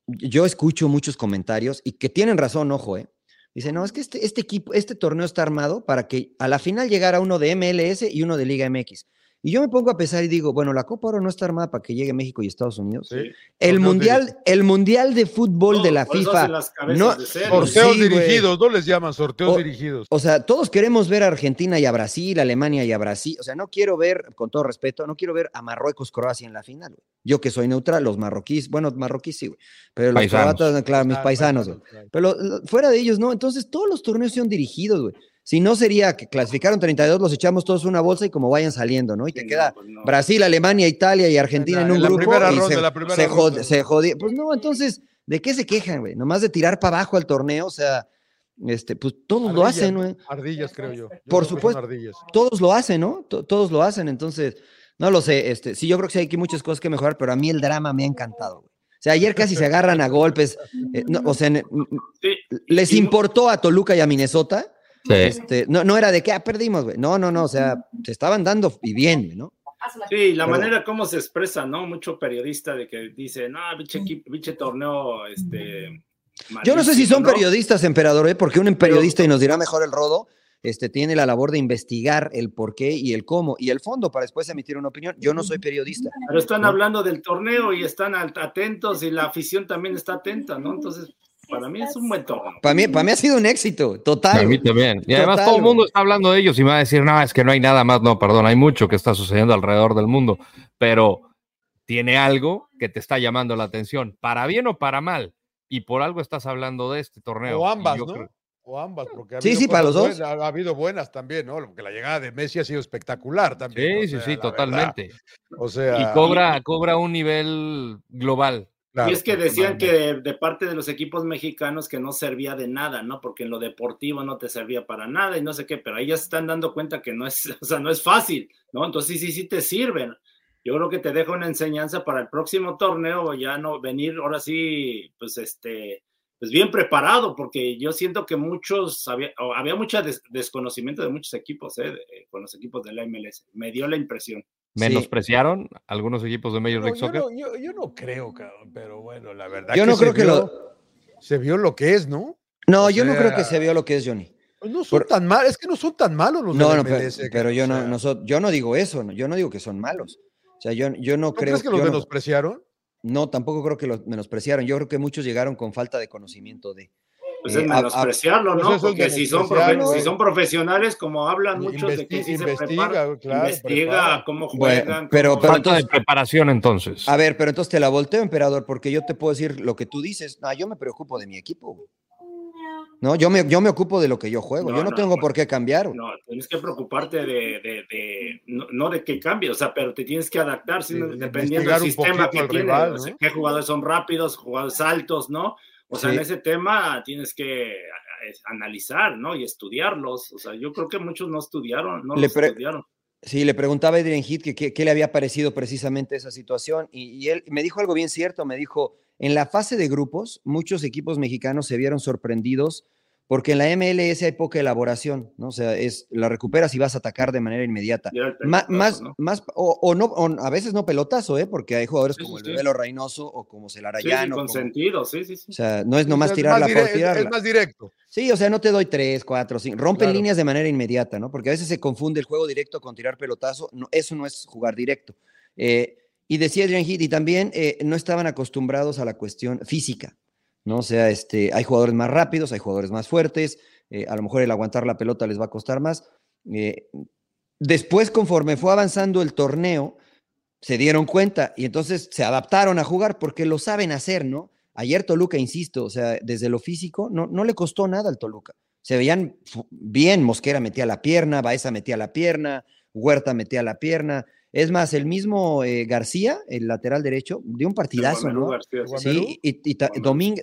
yo escucho muchos comentarios y que tienen razón, ojo, ¿eh? Dice, no, es que este, este equipo, este torneo está armado para que a la final llegara uno de MLS y uno de Liga MX. Y yo me pongo a pensar y digo, bueno, la Copa Oro no está armada para que llegue México y Estados Unidos. El mundial, el mundial de fútbol de la FIFA. No, sorteos dirigidos, no les llaman sorteos dirigidos. O sea, todos queremos ver a Argentina y a Brasil, a Alemania y a Brasil. O sea, no quiero ver, con todo respeto, no quiero ver a Marruecos, Croacia en la final. Yo que soy neutral, los marroquíes, bueno, marroquíes sí, güey. Pero los croatas, claro, mis paisanos, güey. Pero fuera de ellos, no. Entonces, todos los torneos son dirigidos, güey. Si no sería que clasificaron 32, los echamos todos una bolsa y como vayan saliendo, ¿no? Y te queda pues Brasil, Alemania, Italia y Argentina en, un grupo y se, se, jodía. Pues no, entonces, ¿de qué se quejan, güey? Nomás de tirar para abajo al torneo, o sea, este, pues todos lo hacen, güey. Ardillas, creo yo. Por supuesto, todos lo hacen, ¿no? todos lo hacen, entonces, no lo sé, este, sí, yo creo que sí hay muchas cosas que mejorar, pero a mí el drama me ha encantado, güey. O sea, ayer casi se agarran a golpes. Eh, o sea, les importó a Toluca y a Minnesota este, no, no era de que ah, perdimos, güey. No, no, no. O sea, se estaban dando y bien, ¿no? Sí, la manera como se expresa, ¿no? Mucho periodista de que dice, no, biche, torneo, este. Yo no sé si son periodistas, emperador, ¿eh? porque un periodista, y nos dirá mejor el rodo, este, tiene la labor de investigar el por qué y el cómo y el fondo para después emitir una opinión. Yo no soy periodista. Pero están hablando del torneo y están atentos y la afición también está atenta, ¿no? Entonces, para mí es un buen torneo. Para mí, para mí ha sido un éxito, total. Para mí también. Y además todo el mundo está hablando de ellos y me va a decir, no, es que no hay nada más. No, perdón, hay mucho que está sucediendo alrededor del mundo, pero tiene algo que te está llamando la atención, para bien o para mal. Y por algo estás hablando de este torneo. O ambas, ¿no? O ambas, porque ha sí, sí, para los dos. ha, habido buenas también, ¿no? Porque la llegada de Messi ha sido espectacular también. Sí, sí, sí, totalmente. O sea, y cobra, cobra un nivel global y es que decían que de, parte de los equipos mexicanos que no servía de nada, ¿no? Porque en lo deportivo no te servía para nada y no sé qué, pero ahí ya se están dando cuenta que no es, o sea, no es fácil, ¿no? Entonces sí, sí, sí te sirven. Yo creo que te deja una enseñanza para el próximo torneo, ya no venir ahora sí, pues este, pues bien preparado, porque yo siento que muchos, había, había mucho desconocimiento de muchos equipos, ¿eh? con los equipos de la MLS. Me dio la impresión. ¿Menospreciaron algunos equipos de Major League Soccer? Yo no, creo, cabrón, pero bueno, la verdad. Yo no creo que lo. Se vio lo que es, ¿no? No, yo no creo que se vio lo que es, Johnny. Pues no son tan malos, es que no son tan malos los no, no, pero, yo no, yo no digo eso, yo no digo que son malos. O sea, yo, yo no, creo. ¿Crees que los menospreciaron? No, tampoco creo que los menospreciaron. Yo creo que muchos llegaron con falta de conocimiento de. Pues es eh, menospreciarlo, ¿no? Pues Porque si son, si son profesionales, como hablan muchos de que sí se preparan, claro, investiga cómo juegan. pero, falta de preparación entonces. A ver, pero entonces te la volteo, emperador, porque yo te puedo decir lo que tú dices. No, yo me preocupo de mi equipo. No, yo me, yo me ocupo de lo que yo juego. yo no, tengo por qué cambiar. No, tienes que preocuparte de, de, no, de que cambie, o sea, pero te tienes que adaptar dependiendo del sistema que tienes. qué jugadores son rápidos, jugadores altos, ¿no? O sea, en ese tema tienes que analizar, ¿no? Y estudiarlos. O sea, yo creo que muchos no estudiaron, no los estudiaron. Sí, le preguntaba a Adrian Heath que qué le había parecido precisamente esa situación y, él me dijo algo bien cierto, me dijo, en la fase de grupos, muchos equipos mexicanos se vieron sorprendidos porque en la MLS hay poca elaboración, ¿no? O sea, es, la recuperas y vas a atacar de manera inmediata. más, más, o, no, a veces no pelotazo, ¿eh? Porque hay jugadores como el Velo Reynoso o como Celarayano. Sí, con sentido, sí, sí, sí. O sea, no es nomás tirarla por tirarla. Es, más directo. Sí, o sea, no te doy tres, cuatro, cinco. Rompen líneas de manera inmediata, ¿no? Porque a veces se confunde el juego directo con tirar pelotazo. No, eso no es jugar directo. Eh, y decía Adrian Heath, y también eh, no estaban acostumbrados a la cuestión física. ¿No? O sea, este, hay jugadores más rápidos, hay jugadores más fuertes, eh, a lo mejor el aguantar la pelota les va a costar más. Eh, después, conforme fue avanzando el torneo, se dieron cuenta y entonces se adaptaron a jugar porque lo saben hacer, ¿no? Ayer Toluca, insisto, o sea, desde lo físico, no, no le costó nada al Toluca. Se veían bien, Mosquera metía la pierna, Baeza metía la pierna, Huerta metía la pierna. Es más, el mismo eh, García, el lateral derecho, dio un partidazo, ¿no? sí, y,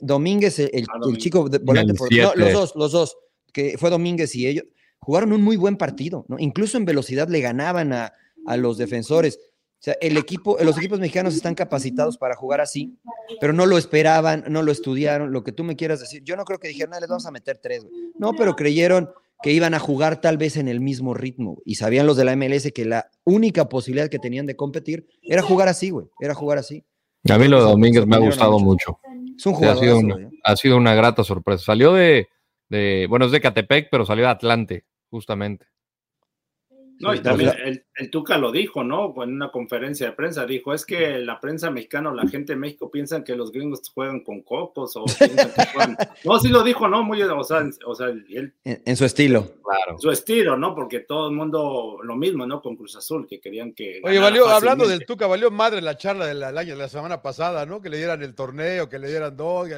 Domínguez, el, ah, chico volante por, no, los dos, los dos, que fue Domínguez y ellos, jugaron un muy buen partido, ¿no? Incluso en velocidad le ganaban a, a los defensores. O sea, el equipo, los equipos mexicanos están capacitados para jugar así, pero no lo esperaban, no lo estudiaron, lo que tú me quieras decir. Yo no creo que dijeron, no, les vamos a meter tres, No, pero creyeron que iban a jugar tal vez en el mismo ritmo y sabían los de la MLS que la única posibilidad que tenían de competir era jugar así, güey, era jugar así. A mí lo de Domínguez me ha gustado mucho. Es un jugador. Ha, sido una, grata sorpresa. Salió de, de, bueno, es de Catepec, pero salió de Atlante, justamente. No, y también el, Tuca lo dijo, ¿no? En una conferencia de prensa dijo, es que la prensa mexicana o la gente de México piensan que los gringos juegan con cocos o piensan que juegan... No, sí lo dijo, ¿no? Muy, o sea, o sea él... en, su estilo. Claro. En su estilo, ¿no? Porque todo el mundo lo mismo, ¿no? Con Cruz Azul, que querían que... Oye, valió, hablando del Tuca, valió madre la charla del año, de la semana pasada, ¿no? Que le dieran el torneo, que le dieran dos...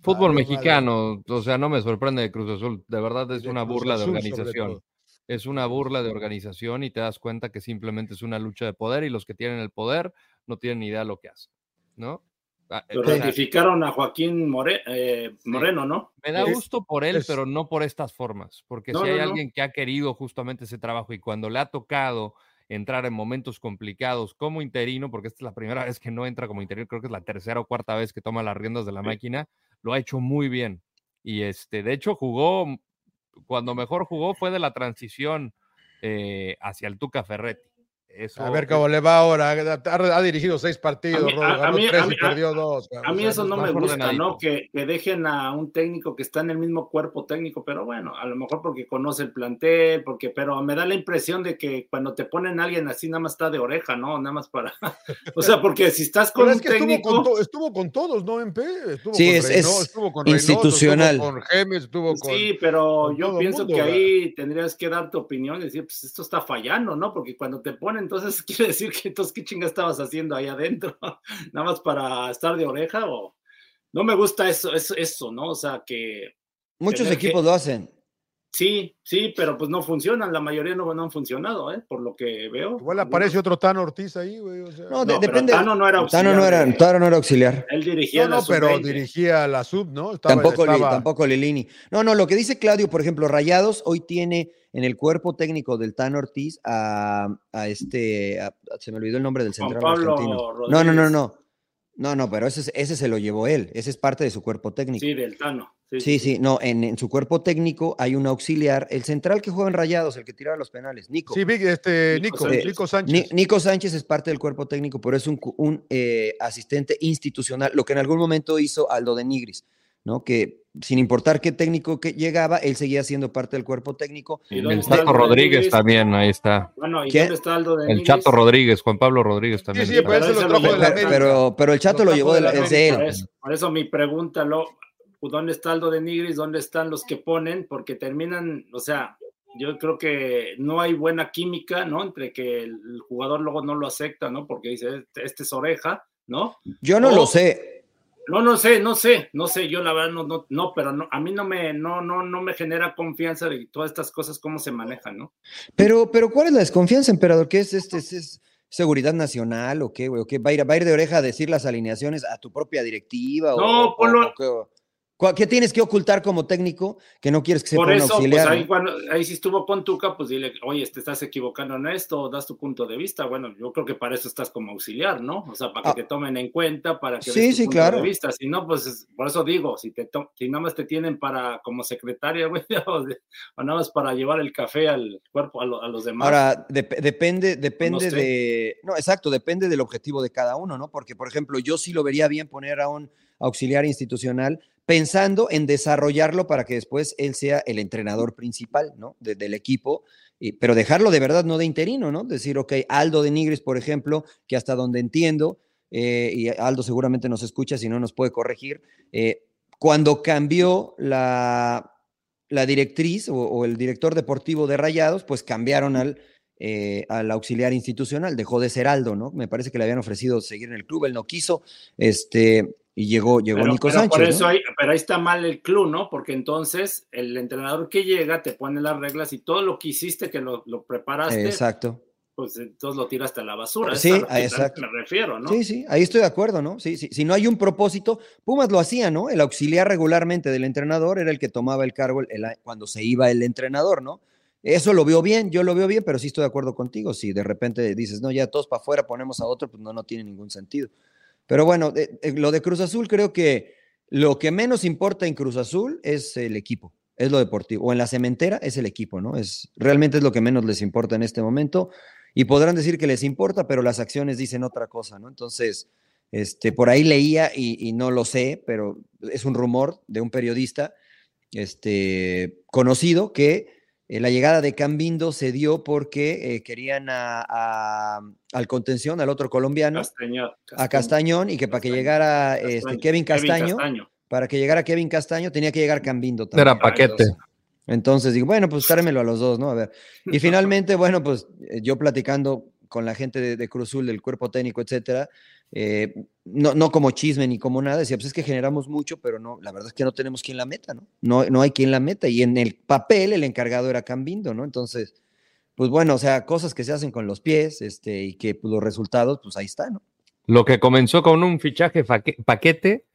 Fútbol mexicano, o sea, no me sorprende de Cruz Azul, de verdad es una burla de organización es una burla de organización y te das cuenta que simplemente es una lucha de poder y los que tienen el poder no tienen ni idea de lo que hacen, ¿no? Ah, lo ratificaron a Joaquín eh, Moreno, ¿no? Me da gusto por él, pero no por estas formas, porque si hay alguien que ha querido justamente ese trabajo y cuando le ha tocado entrar en momentos complicados como interino, porque esta es la primera vez que no entra como interino, creo que es la tercera o cuarta vez que toma las riendas de la máquina, lo ha hecho muy bien. Y este, de hecho, jugó cuando mejor jugó fue de la transición eh, hacia el Tuca Ferretti a ver cómo le va ahora. Ha, dirigido seis partidos, a mí, y perdió dos. A mí eso no me gusta, ¿no? Que, dejen a un técnico que está en el mismo cuerpo técnico, pero bueno, a lo mejor porque conoce el plantel, porque, pero me da la impresión de que cuando te ponen a alguien así, nada más está de oreja, ¿no? Nada más para. o sea, porque si estás con un técnico. Estuvo con, todos, ¿no? En P. Estuvo sí, con es, estuvo con institucional. estuvo con Gemes, estuvo con. Sí, pero yo pienso que ahí tendrías que dar tu opinión y decir, pues esto está fallando, ¿no? Porque cuando te ponen entonces quiere decir que entonces qué chinga estabas haciendo ahí adentro, nada más para estar de oreja o no me gusta eso, eso, eso ¿no? O sea que muchos equipos lo hacen. Sí, sí, pero pues no funcionan, la mayoría no, han funcionado, ¿eh? Por lo que veo. Igual aparece otro Tano Ortiz ahí, güey. no, depende. Tano no era auxiliar. Tano no era, Tano no era auxiliar. Él dirigía no, no, pero dirigía la sub, ¿no? tampoco, tampoco Lilini. No, no, lo que dice Claudio, por ejemplo, Rayados hoy tiene en el cuerpo técnico del Tano Ortiz a, este, se me olvidó el nombre del central argentino. No, no, no, no. No, no, pero ese, ese se lo llevó él, ese es parte de su cuerpo técnico. Sí, del Tano. Sí, sí, no, en, su cuerpo técnico hay un auxiliar, el central que juega en Rayados, el que tiraba los penales, Nico. Sí, este, Nico, Nico, Sánchez. Nico Sánchez es parte del cuerpo técnico, pero es un, un eh, asistente institucional, lo que en algún momento hizo Aldo de Nigris. ¿no? Que sin importar qué técnico que llegaba, él seguía siendo parte del cuerpo técnico. el Chato Rodríguez también, ahí está. Bueno, ¿y dónde está Aldo de El Chato Rodríguez, Juan Pablo Rodríguez también. Sí, sí, pero, eso lo trajo de pero, pero, el Chato lo, llevó de, él. Por eso, mi pregunta, lo, ¿dónde está Aldo de Nigris? ¿Dónde están los que ponen? Porque terminan, o sea, yo creo que no hay buena química, ¿no? Entre que el jugador luego no lo acepta, ¿no? Porque dice, este, este es oreja, ¿no? Yo no lo sé. No, no sé, no sé, no sé, yo la verdad no, no, no pero no, a mí no me, no, no, no me genera confianza de todas estas cosas, cómo se manejan, ¿no? Pero, pero ¿cuál es la desconfianza, emperador? ¿Qué es este? ¿Es, seguridad nacional o qué, güey? ¿O qué? ¿Va a, ir, ¿Va a ir de oreja a decir las alineaciones a tu propia directiva? No, o, por lo, ¿Qué tienes que ocultar como técnico que no quieres que se Por eso, Pues ahí, cuando, ahí si estuvo con Tuca, pues dile, oye, te estás equivocando en esto, das tu punto de vista. Bueno, yo creo que para eso estás como auxiliar, ¿no? O sea, para que ah. te tomen en cuenta, para que sí, sí, claro. de vista. Si no, pues por eso digo, si te si nada más te tienen para como secretaria, güey, o, nada más para llevar el café al cuerpo, a, los demás. Ahora, depende, depende de. No, exacto, depende del objetivo de cada uno, ¿no? Porque, por ejemplo, yo sí lo vería bien poner a un auxiliar institucional pensando en desarrollarlo para que después él sea el entrenador principal, ¿no? del equipo, pero dejarlo de verdad no de interino, ¿no? Decir, ok, Aldo de Nigris, por ejemplo, que hasta donde entiendo, eh, y Aldo seguramente nos escucha, si no nos puede corregir, eh, cuando cambió la, la directriz o, el director deportivo de Rayados, pues cambiaron al eh, al auxiliar institucional, dejó de ser Aldo, ¿no? Me parece que le habían ofrecido seguir en el club, él no quiso, este, y llegó, llegó pero, Nico pero Sánchez. Por eso ¿no? ahí, pero ahí está mal el club, ¿no? Porque entonces el entrenador que llega te pone las reglas y todo lo que hiciste, que lo, lo preparaste, Exacto. pues entonces lo tiraste a la basura. Sí, a exacto. Me refiero, ¿no? Sí, sí, ahí estoy de acuerdo, ¿no? Sí, sí. Si no hay un propósito, Pumas lo hacía, ¿no? El auxiliar regularmente del entrenador era el que tomaba el cargo el- el- cuando se iba el entrenador, ¿no? Eso lo veo bien, yo lo veo bien, pero sí estoy de acuerdo contigo. Si de repente dices, no, ya todos para afuera ponemos a otro, pues no, no tiene ningún sentido. Pero bueno, eh, eh, lo de Cruz Azul creo que lo que menos importa en Cruz Azul es el equipo, es lo deportivo. O en la cementera es el equipo, ¿no? Es, realmente es lo que menos les importa en este momento. Y podrán decir que les importa, pero las acciones dicen otra cosa, ¿no? Entonces, este, por ahí leía y, y no lo sé, pero es un rumor de un periodista este, conocido que eh, la llegada de Cambindo se dio porque eh, querían a- a- al contención, al otro colombiano, Castañón, a Castañón, y que para que llegara Castaño. este, Kevin Castaño, Castaño. para que llegara Kevin Castaño tenía que llegar Cambindo también. Era paquete. Entonces digo, bueno, pues tráemelo a los dos, ¿no? A ver. Y finalmente, bueno, pues eh, yo platicando con la gente de, de Cruzul, del cuerpo técnico, etcétera, eh, no, no como chisme ni como nada, decía, pues es que generamos mucho, pero no, la verdad es que no tenemos quien la meta, ¿no? No, no hay quien la meta. Y en el papel el encargado era Cambindo, ¿no? Entonces, pues bueno, o sea, cosas que se hacen con los pies, este, y que pues, los resultados, pues ahí está, ¿no? Lo que comenzó con un fichaje paquete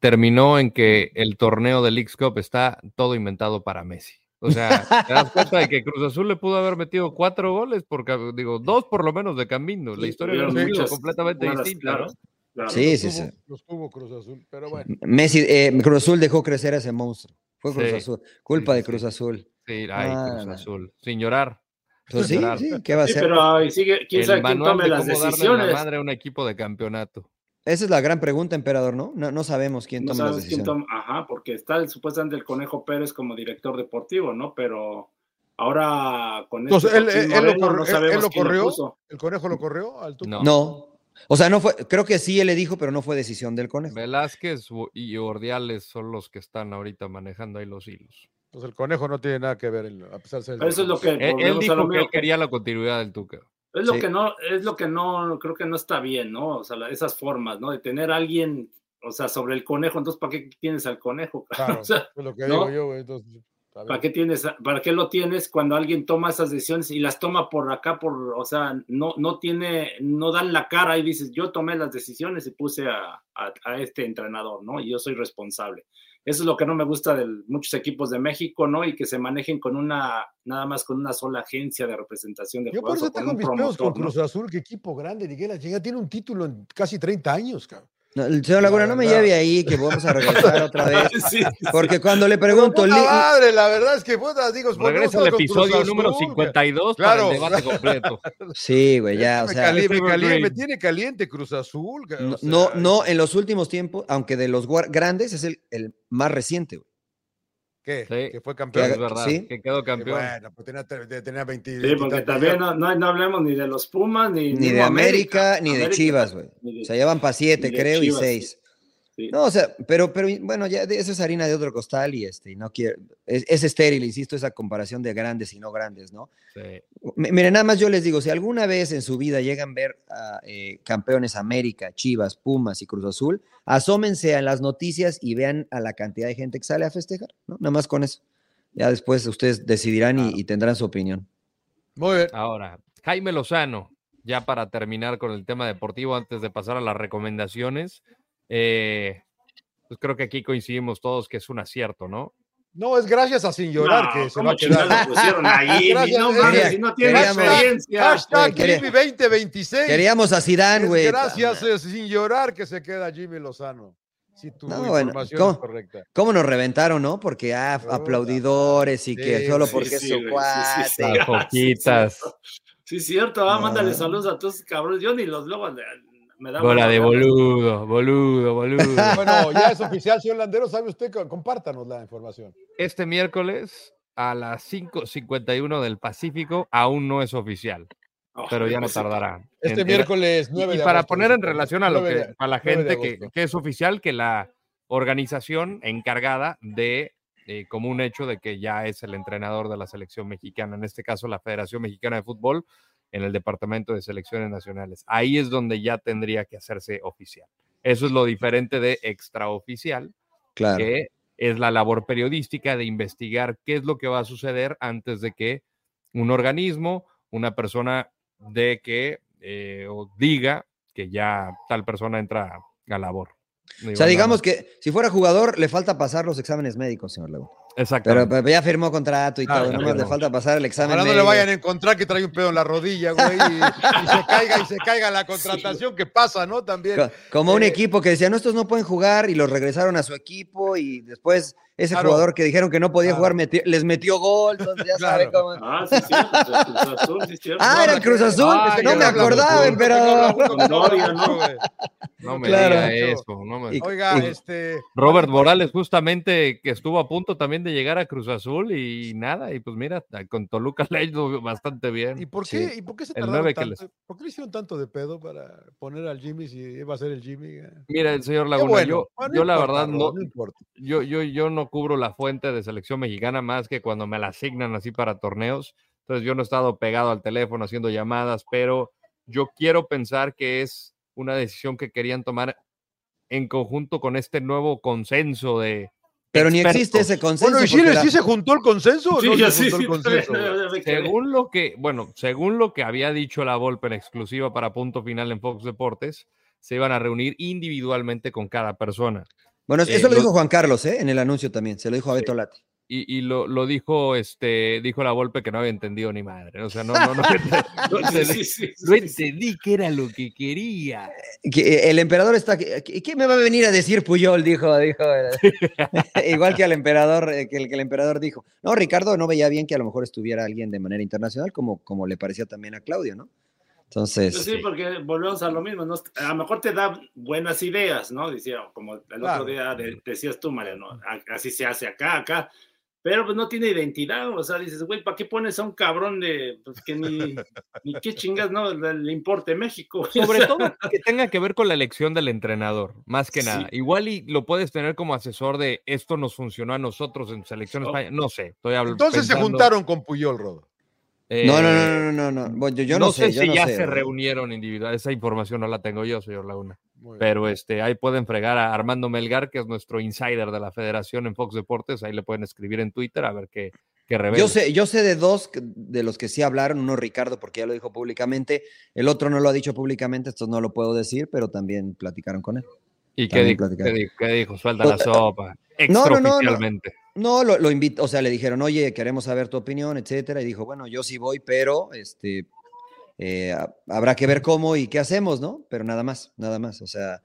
terminó en que el torneo del Leagues Cup está todo inventado para Messi. O sea, te das cuenta de que Cruz Azul le pudo haber metido cuatro goles, porque digo, dos por lo menos de Camino. La Sí, historia hubiera sido muchas completamente distinta, ¿no? claras, claro. Sí, los sí, tuvo- sí. Los tuvo Cruz Azul, pero bueno. Messi, eh, Cruz Azul dejó crecer a ese monstruo. Fue Cruz Sí. Azul. Culpa Sí, de sí, Cruz sí. Azul. Sí, ay, Ah, Cruz no. Azul. Sin llorar. Pues sí, Claro. sí, ¿qué va a Sí, hacer? pero ahí sigue, quién El sabe quién tome de las cómo darle la decisiones. madre a un equipo de campeonato. Esa es la gran pregunta, emperador, ¿no? No, no sabemos quién No toma las sabes quién decisiones. toma, ajá, porque está el, supuestamente el Conejo Pérez como director deportivo, ¿no? Pero ahora con Entonces, este él, Joaquín él- él lo corrió, no él- sabemos él lo quién lo corrió, puso. el conejo lo corrió al. No. No. O sea, no fue, creo que sí él le dijo, pero no fue decisión del conejo. Velázquez y Ordiales son los que están ahorita manejando ahí los hilos. Entonces el conejo no tiene nada que ver, en- a pesar de ser el Pero eso es lo que Él, dijo lo que él quería la continuidad del Tuca. Es lo Sí. que no, es lo que no, creo que no está bien, ¿no? O sea, esas formas, ¿no? De tener a alguien, o sea, sobre el conejo, entonces, ¿para qué tienes al conejo? Claro, O sea, es lo que ¿no? digo yo, entonces. ¿para qué tienes, para qué lo tienes cuando alguien toma esas decisiones y las toma por acá, por, o sea, no, no tiene, no dan la cara y dices, yo tomé las decisiones y puse a, a- a este entrenador, ¿no? Y yo soy responsable. Eso es lo que no me gusta de muchos equipos de México, ¿no? Y que se manejen con una, nada más con una sola agencia de representación de Yo por jugadores eso tengo un mis con ¿no? Cruz Azul, que equipo grande, la chingada, tiene un título en casi 30 años, cabrón. No, el señor Laguna, no me lleve ahí, que vamos a regresar otra vez. Sí, sí. Porque cuando le pregunto, puta madre, la verdad es que puta, digo, Regresa al episodio número Azul, 52 Claro. para el debate completo. sí, güey, ya, o me, sea, cali- me Evergreen. cali- me tiene caliente Cruz Azul. no, o sea, no, no, en los últimos tiempos, aunque de los grandes es el, el más reciente, güey. ¿Qué? Sí. Que fue campeón. es verdad, Sí. que quedó Que campeón. Bueno, pues tenía, te- tenía 20. Sí, porque también no, no, no hablemos ni de los Pumas, ni, Ni de mismo América, ni de América, Chivas, güey. ni O sea, ya van para siete, ni de creo, Chivas, y seis. Sí. No, o sea, pero, pero bueno, ya de- eso es harina de otro costal y este, y no quiero, es, es estéril, insisto, esa comparación de grandes y no grandes, ¿no? Sí. Miren, nada más yo les digo, si alguna vez en su vida llegan a ver a eh, campeones América, Chivas, Pumas y Cruz Azul, asómense a las noticias y vean a la cantidad de gente que sale a festejar, ¿no? Nada más con eso. Ya después ustedes decidirán y- y, tendrán su opinión. Muy bien. Ahora, Jaime Lozano, ya para terminar con el tema deportivo, antes de pasar a las recomendaciones, eh, pues creo que aquí coincidimos todos que es un acierto, ¿no? No, es gracias a Sin Llorar No, que se ¿cómo va a quedar. pusieron ahí? Gracias, no mames, si no tiene queríamos- experiencia. Hashtag quería- Jimmy 2026. Queríamos a Zidane, Es güey. gracias eh, Sin Llorar que se queda Jimmy Lozano. Si tu No, bueno, información ¿cómo? es correcta. ¿Cómo nos reventaron, no? Porque ah, aplaudidores y que Sí, solo sí, porque es sí, su güey, sí, cuate. sí, Las foquitas. Sí, cierto, ah, No. mándale saludos a todos esos cabrones. Yo ni los luego me da Bola de boludo, boludo, boludo. Bueno, ya es oficial, señor Landero. ¿Sabe usted? Compártanos la información. Este miércoles a las 5.51 del Pacífico aún no es oficial, Oh, pero ya no tardará. Este En- miércoles Y, 9 y de para agosto, poner en relación a lo 9 que de- a la 9 de gente que, que es oficial que la organización encargada de eh, como un hecho de que ya es el entrenador de la selección mexicana, en este caso la Federación Mexicana de Fútbol, en el Departamento de Selecciones Nacionales. Ahí es donde ya tendría que hacerse oficial. Eso es lo diferente de extraoficial, Claro. que es la labor periodística de investigar qué es lo que va a suceder antes de que un organismo, una persona de que eh, o diga que ya tal persona entra a labor. O sea, digamos que si fuera jugador, le falta pasar los exámenes médicos, señor Laguna. Pero, ya firmó contrato y Claro, todo, ya nomás le falta pasar el examen Ojalá no le vayan a encontrar que trae un pedo en la rodilla, güey, y, y se caiga y se caiga la contratación que pasa, ¿no? También. Co- Como un Eh, equipo que decía, no, estos no pueden jugar y los regresaron a su equipo y después ese Claro. jugador que dijeron que no podía Claro. jugar metió- les metió gol, entonces ya sabe cómo. Ah, sí, sí, pues, Cruz Azul, sí, cierto. Ah, No, era el no, Cruz Azul, Ah, no me acordaba, de- emperador. Con Doria, ¿no? güey. No me Claro. diga eso. no me- Y- Oiga, y- este. Robert Morales justamente que estuvo a punto también de llegar a Cruz Azul y nada, y pues mira, con Toluca le ha ido bastante ¿Y bien. por Sí. qué, ¿y por qué se tardaron tanto? ¿Por qué le hicieron tanto de pedo para poner al Jimmy si iba a ser el Jimmy? Mira, el señor Laguna, bueno. yo, Bueno, yo la importa, verdad no, importa. yo, yo, yo no cubro la fuente de selección mexicana más que cuando me la asignan así para torneos. Entonces yo no he estado pegado al teléfono haciendo llamadas, pero yo quiero pensar que es una decisión que querían tomar en conjunto con este nuevo consenso de... Pero ni existe expertos. ese consenso. Bueno, ¿y Chile la- sí se juntó el consenso o Sí, no ya se sí, juntó sí, el consenso? Según lo que, bueno, según lo que había dicho la Volpe en exclusiva para punto final en Fox Deportes, se iban a reunir individualmente con cada persona. Bueno, Eh, eso lo lo- dijo Juan Carlos, ¿eh? En el anuncio también, se lo dijo a Beto Lati. Y, y lo, lo dijo, este, dijo la Volpe que no había entendido ni madre. O sea, no, no, no, no Sí, entendí, sí, sí, no sí, sí. entendí que era lo que quería. Que, eh, el emperador está. ¿Qué, qué me va a venir a decir Puyol? Dijo, dijo. Igual que al emperador, eh, que el, que el emperador dijo. No, Ricardo no veía bien que a lo mejor estuviera alguien de manera internacional, como, como le parecía también a Claudio, ¿no? Entonces. Pues sí, porque volvemos a lo mismo, ¿no? A lo mejor te da buenas ideas, ¿no? Decía, como el Claro. otro día de- decías tú, Mariano, así se hace acá, acá, pero pues no tiene identidad, o sea, dices, güey, ¿para qué pones a un cabrón de, pues que ni, ni qué chingas, no, le, le importe México? O Sobre sea, todo que tenga que ver con la elección del entrenador, más que Sí. nada. Igual y lo puedes tener como asesor de esto nos funcionó a nosotros en Selección Oh. España. No sé, estoy hablando. Entonces se juntaron con Puyol, Rodo. No, no, no, no, no, no. Bueno, yo, yo no, sé, yo si no ya sé, se ¿no? reunieron individual. Esa información no la tengo yo, señor Laguna. Pero este, ahí pueden fregar a Armando Melgar, que es nuestro insider de la federación en Fox Deportes. Ahí le pueden escribir en Twitter a ver qué, qué revela. Yo sé, yo sé de dos de los que sí hablaron, uno Ricardo, porque ya lo dijo públicamente, el otro no lo ha dicho públicamente, esto no lo puedo decir, pero también platicaron con él. ¿Y qué dijo, qué dijo? ¿Qué dijo? Suelta la sopa. no, no, no, no. No, lo, lo invito, o sea, le dijeron, oye, queremos saber tu opinión, etcétera, y dijo, bueno, yo sí voy, pero este, eh, ha- habrá que ver cómo y qué hacemos, ¿no? Pero nada más, nada más, o sea,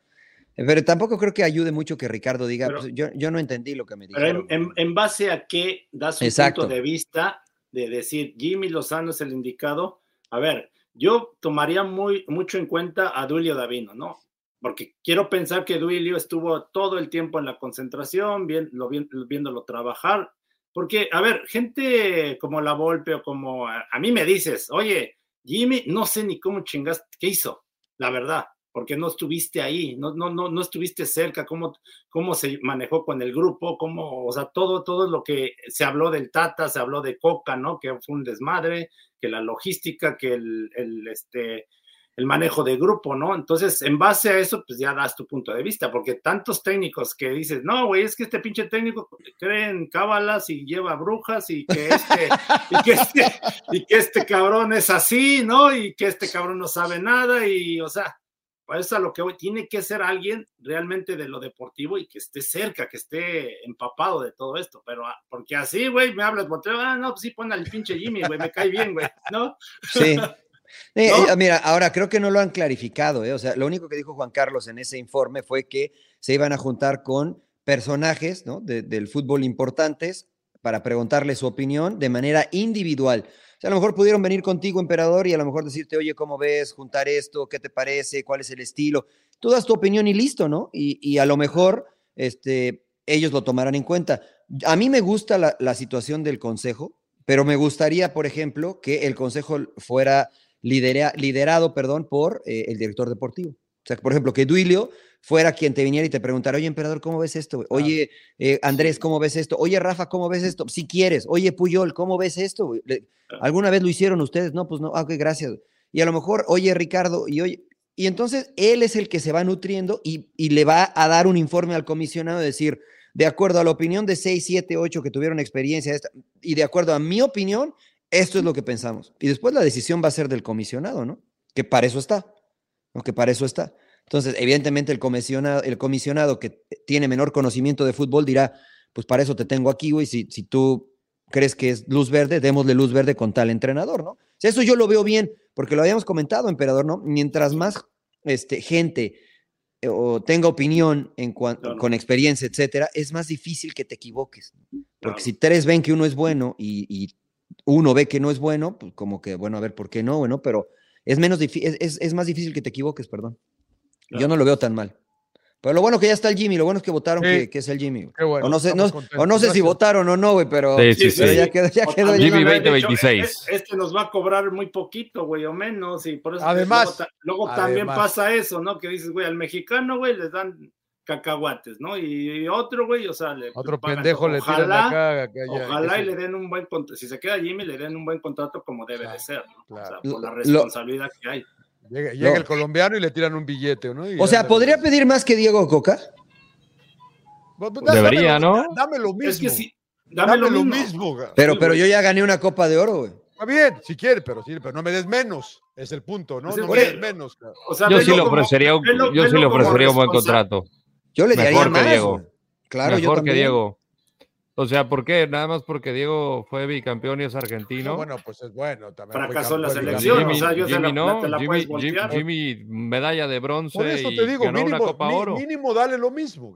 pero tampoco creo que ayude mucho que Ricardo diga, Pero- pues, yo, yo no entendí lo que me Pero dijeron. en, base a qué da su Exacto. punto de vista de decir Jimmy Lozano es el indicado. A ver, yo tomaría muy, mucho en cuenta a Duilio Davino, ¿no? Porque quiero pensar que Duilio estuvo todo el tiempo en la concentración, bien, lo, bien- viéndolo trabajar. Porque, a ver, gente como la Volpe o como a, a mí me dices, oye, Jimmy, no sé ni cómo chingaste, ¿qué hizo? La verdad, porque no estuviste ahí, no, no, no, no estuviste cerca, cómo, cómo se manejó con el grupo, cómo, o sea, todo, todo lo que se habló del Tata, se habló de Coca, ¿no? Que fue un desmadre, que la logística, que el, el, este, el manejo de grupo, ¿no? Entonces, en base a eso, pues ya das tu punto de vista, porque tantos técnicos que dices, no, güey, es que este pinche técnico cree en cábalas y lleva brujas y que este, y que este, y que este cabrón es así, ¿no? Y que este cabrón no sabe nada y, o sea, para eso a lo que voy, tiene que ser alguien realmente de lo deportivo y que esté cerca, que esté empapado de todo esto, pero ah, porque así, güey, me hablas, ah, no, pues sí, pon al pinche Jimmy, güey, me cae bien, güey, ¿no? Sí. Eh, ¿No? eh, mira, ahora creo que no lo han clarificado, ¿eh? O sea, lo único que dijo Juan Carlos en ese informe fue que se iban a juntar con personajes ¿no? de- del fútbol importantes para preguntarle su opinión de manera individual. O sea, a lo mejor pudieron venir contigo, emperador, y a lo mejor decirte, oye, ¿cómo ves? Juntar esto, ¿qué te parece? ¿Cuál es el estilo? Tú das tu opinión y listo, ¿no? Y, y a lo mejor este, ellos lo tomarán en cuenta. A mí me gusta la, la situación del consejo, pero me gustaría, por ejemplo, que el consejo fuera lidera- liderado perdón, por eh, el director deportivo. O sea, por ejemplo, que Duilio fuera quien te viniera y te preguntara, oye, emperador, ¿cómo ves esto? Oye, eh, Andrés, ¿cómo ves esto? Oye, Rafa, ¿cómo ves esto? Si quieres. Oye, Puyol, ¿cómo ves esto? ¿Alguna vez lo hicieron ustedes? No, pues no. Ah, ok, gracias. Y a lo mejor, oye, Ricardo, y oye, y entonces él es el que se va nutriendo y, y le va a dar un informe al comisionado de decir, de acuerdo a la opinión de 6, 7, 8 que tuvieron experiencia esta, y de acuerdo a mi opinión, esto es lo que pensamos. Y después la decisión va a ser del comisionado, ¿no? Que para eso está, ¿no? Que para eso está. Entonces, evidentemente el comisionado, el comisionado que tiene menor conocimiento de fútbol dirá, pues para eso te tengo aquí, güey, si, si tú crees que es luz verde, démosle luz verde con tal entrenador, ¿no? eso yo lo veo bien, porque lo habíamos comentado, emperador, ¿no? Mientras más este, gente eh, o tenga opinión en con experiencia, etcétera, es más difícil que te equivoques. Porque si tres ven que uno es bueno y, uno ve que no es bueno, pues como que, bueno, a ver, ¿por qué no? Bueno, pero es, menos es, es, más difícil que te equivoques, perdón. Yo no lo veo tan mal. Pero lo bueno que ya está el Jimmy, lo bueno es que votaron que, es el Jimmy. o no sé, o no sé si votaron o no, güey, pero, sí, sí, ya quedó. Ya quedó Jimmy 2026. Este nos va a cobrar muy poquito, güey, o menos, y por eso además, luego, también pasa eso, ¿no? Que dices, güey, al mexicano, güey, les dan cacahuates, ¿no? Y, otro, güey, o sea, le, otro pendejo le tiran acá, ojalá y le den un buen contrato, si se queda Jimmy, le den un buen contrato como debe de ser, ¿no? O sea, por la responsabilidad que hay. Llega, el colombiano y le tiran un billete, ¿no? o sea, ¿podría pedir más que Diego Coca? Pues, pues, Debería, ¿no? Dame lo mismo. Es que sí, dame, lo, mismo. pero, pero yo ya gané una copa de oro, güey. Está bien, si quieres, pero sí, pero no me des menos, es el punto, ¿no? no me des menos. O sea, yo sí le ofrecería, un, yo sí le ofrecería un buen contrato. Yo le daría Mejor más. Que Diego. Claro, Mejor yo también. que Diego. O sea, ¿por qué? Nada más porque Diego fue bicampeón y es argentino. bueno, pues es bueno. También Fracasó en la selección. Jimmy, o sea, yo Jimmy no, la, Jimmy, Jimmy, medalla de bronce Por eso te digo, ganó mínimo, una Copa Oro. Mínimo dale lo mismo.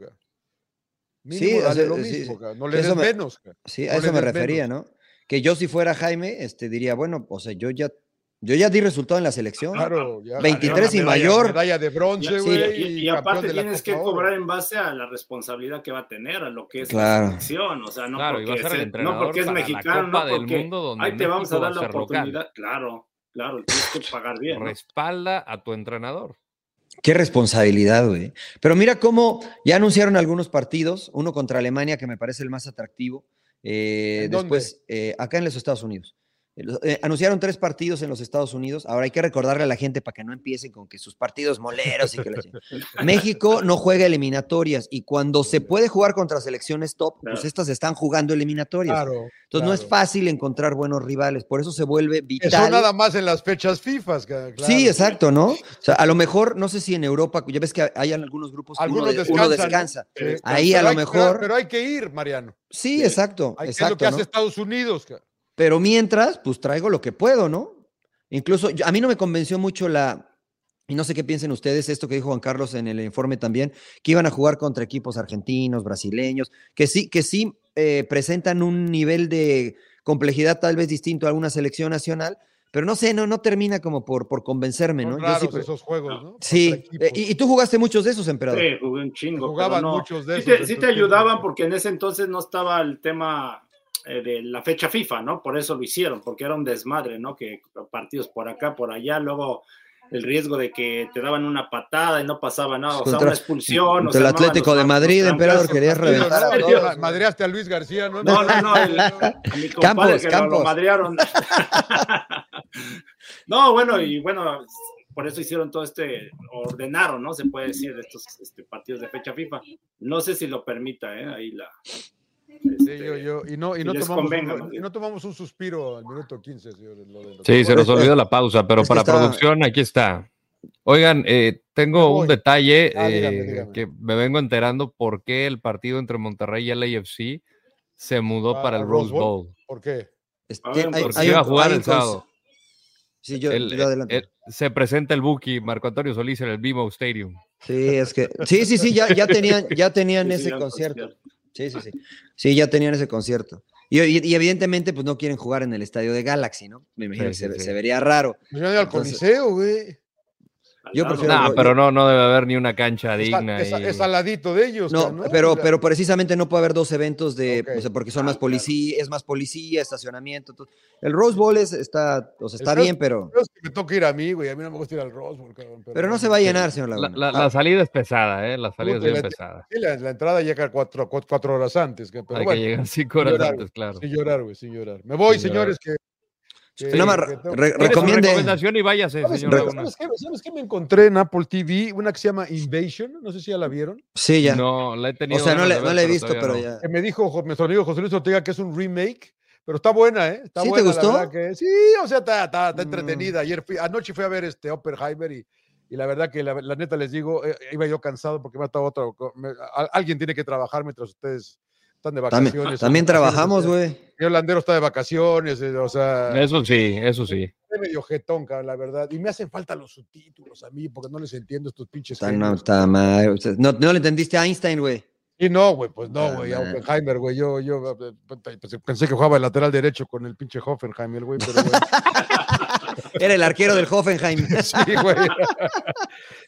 Mínimo sí, dale lo mismo. Sí, no le des me, menos. Sí, a eso me refería, menos. ¿no? Que yo si fuera Jaime, este, diría, bueno, o sea, yo ya yo ya di resultado en la selección. Claro, ya 23 y mayor. Medalla de bronce, güey. y, aparte tienes que cobrar en base a la responsabilidad que va a tener, a lo que es la selección. O sea, no porque, no porque es mexicano, no porque mundo ahí te vamos a dar la oportunidad. Claro, claro, tienes que pagar bien. Respalda a tu entrenador. Qué responsabilidad, güey. Pero mira cómo ya anunciaron algunos partidos, uno contra Alemania, que me parece el más atractivo. Eh, después, eh, acá en los Estados Unidos. Eh, anunciaron tres partidos en los Estados Unidos. Ahora hay que recordarle a la gente para que no empiecen con que sus partidos moleros y que México no juega eliminatorias y cuando se puede jugar contra selecciones top, pues estas están jugando eliminatorias. Entonces no es fácil encontrar buenos rivales, por eso se vuelve vital. Eso nada más en las fechas FIFA. Sí, exacto, ¿no? O sea, a lo mejor, no sé si en Europa, ya ves que hay algunos grupos que uno, descansa. Ahí a lo mejor. Pero, hay que ir, Mariano. Sí, exacto. exacto es lo que hace Estados Unidos. Pero mientras, pues traigo lo que puedo, ¿no? Incluso a mí no me convenció mucho la, y no sé qué piensen ustedes, esto que dijo Juan Carlos en el informe también, que iban a jugar contra equipos argentinos, brasileños, que sí, que sí eh, presentan un nivel de complejidad tal vez distinto a alguna selección nacional, pero no sé, no, no termina como por, por convencerme, ¿no? Yo sí, esos juegos, ¿no? Sí, eh, y, tú jugaste muchos de esos, emperador. Sí, jugué un chingo. Jugaban muchos de esos. sí te ayudaban porque en ese entonces no estaba el tema de la fecha FIFA, ¿no? Por eso lo hicieron, porque era un desmadre, ¿no? Que partidos por acá, por allá, luego el riesgo de que te daban una patada y no pasaba nada, o sea, una expulsión. el Atlético de Madrid, emperador, querías reventar a Madreaste a Luis García, ¿no? No, no, no, el, a mi compadre que Lo, madrearon. no, bueno, y bueno, por eso hicieron todo este, ordenaron, ¿no? Se puede decir, estos este, partidos de fecha FIFA. No sé si lo permita, ¿eh? Ahí la, y, no, y, no tomamos un, y, no, tomamos un, suspiro al minuto 15. sí, se nos olvidó la pausa, pero para producción aquí está. Oigan, eh, tengo un detalle ah, eh, que me vengo enterando por qué el partido entre Monterrey y el AFC se mudó ah, para el Rose Bowl. ¿Por qué? Porque iba a jugar el sábado. Sí, yo, se presenta el Buki, Marco Antonio Solís en el BMO Stadium. Sí, es que sí, sí, sí, ya, ya tenían, ya tenían ese concierto. Sí, sí, sí. Sí, ya tenían ese concierto. Y, evidentemente, pues no quieren jugar en el estadio de Galaxy, ¿no? Me imagino que se, vería raro. Yo al Coliseo, güey. Yo prefiero. No, pero no, no debe haber ni una cancha digna. Es, es, al ladito de ellos. No, ¿no? Pero, pero precisamente no puede haber dos eventos de, okay. o sea, porque son más policía, es más policía, estacionamiento. Todo. El Rose Bowl es, está, o sea, está bien, pero. Es que me toca ir a mí, güey. A mí no me gusta ir al Rose Bowl, cabrón. Pero, pero no se va a llenar, señor Laguna. La, la, la salida es pesada, ¿eh? La salida es bien la, pesada. Sí, la, la, entrada llega cuatro, cuatro horas antes. Que, pero Hay bueno, que llegar cinco horas llorar, antes, claro. Sin llorar, güey, sin llorar. Me voy, Sin señores, que Sí, Nada más re Recomiende. recomiende. recomendación y váyase, ¿Sabes, señor. ¿sabes qué, ¿Sabes qué me encontré en Apple TV? Una que se llama Invasion, no sé si ya la vieron. Sí, ya. No, la he tenido. o sea, no le, no la he visto, pero no. ya. Que me dijo jo- nuestro amigo José Luis Ortega que es un remake, pero está buena, ¿eh? Está ¿Sí te buena, la gustó? verdad que- sí, o sea, está, está- está Mm. entretenida. Ayer fui, anoche fui a ver este Oppenheimer y, y la verdad que la, la neta les digo, eh, iba yo cansado porque me ha estado otro. me- a- alguien tiene que trabajar mientras ustedes están de También, vacaciones. también Vacaciones, trabajamos, güey. El holandero está de vacaciones, eh, o sea, Eso sí, eso sí. es medio jetón, cabrón, la verdad. Y me hacen falta los subtítulos a mí porque no les entiendo estos pinches. Está, no, está mal. O sea, No, no le entendiste a Einstein, güey. Y no, güey, pues no, Ah, güey, a. Oppenheimer, güey, yo, yo eh, pues, pensé que jugaba el lateral derecho con el pinche Hoffenheim, güey, pero güey, Era el arquero del Hoffenheim. sí, güey.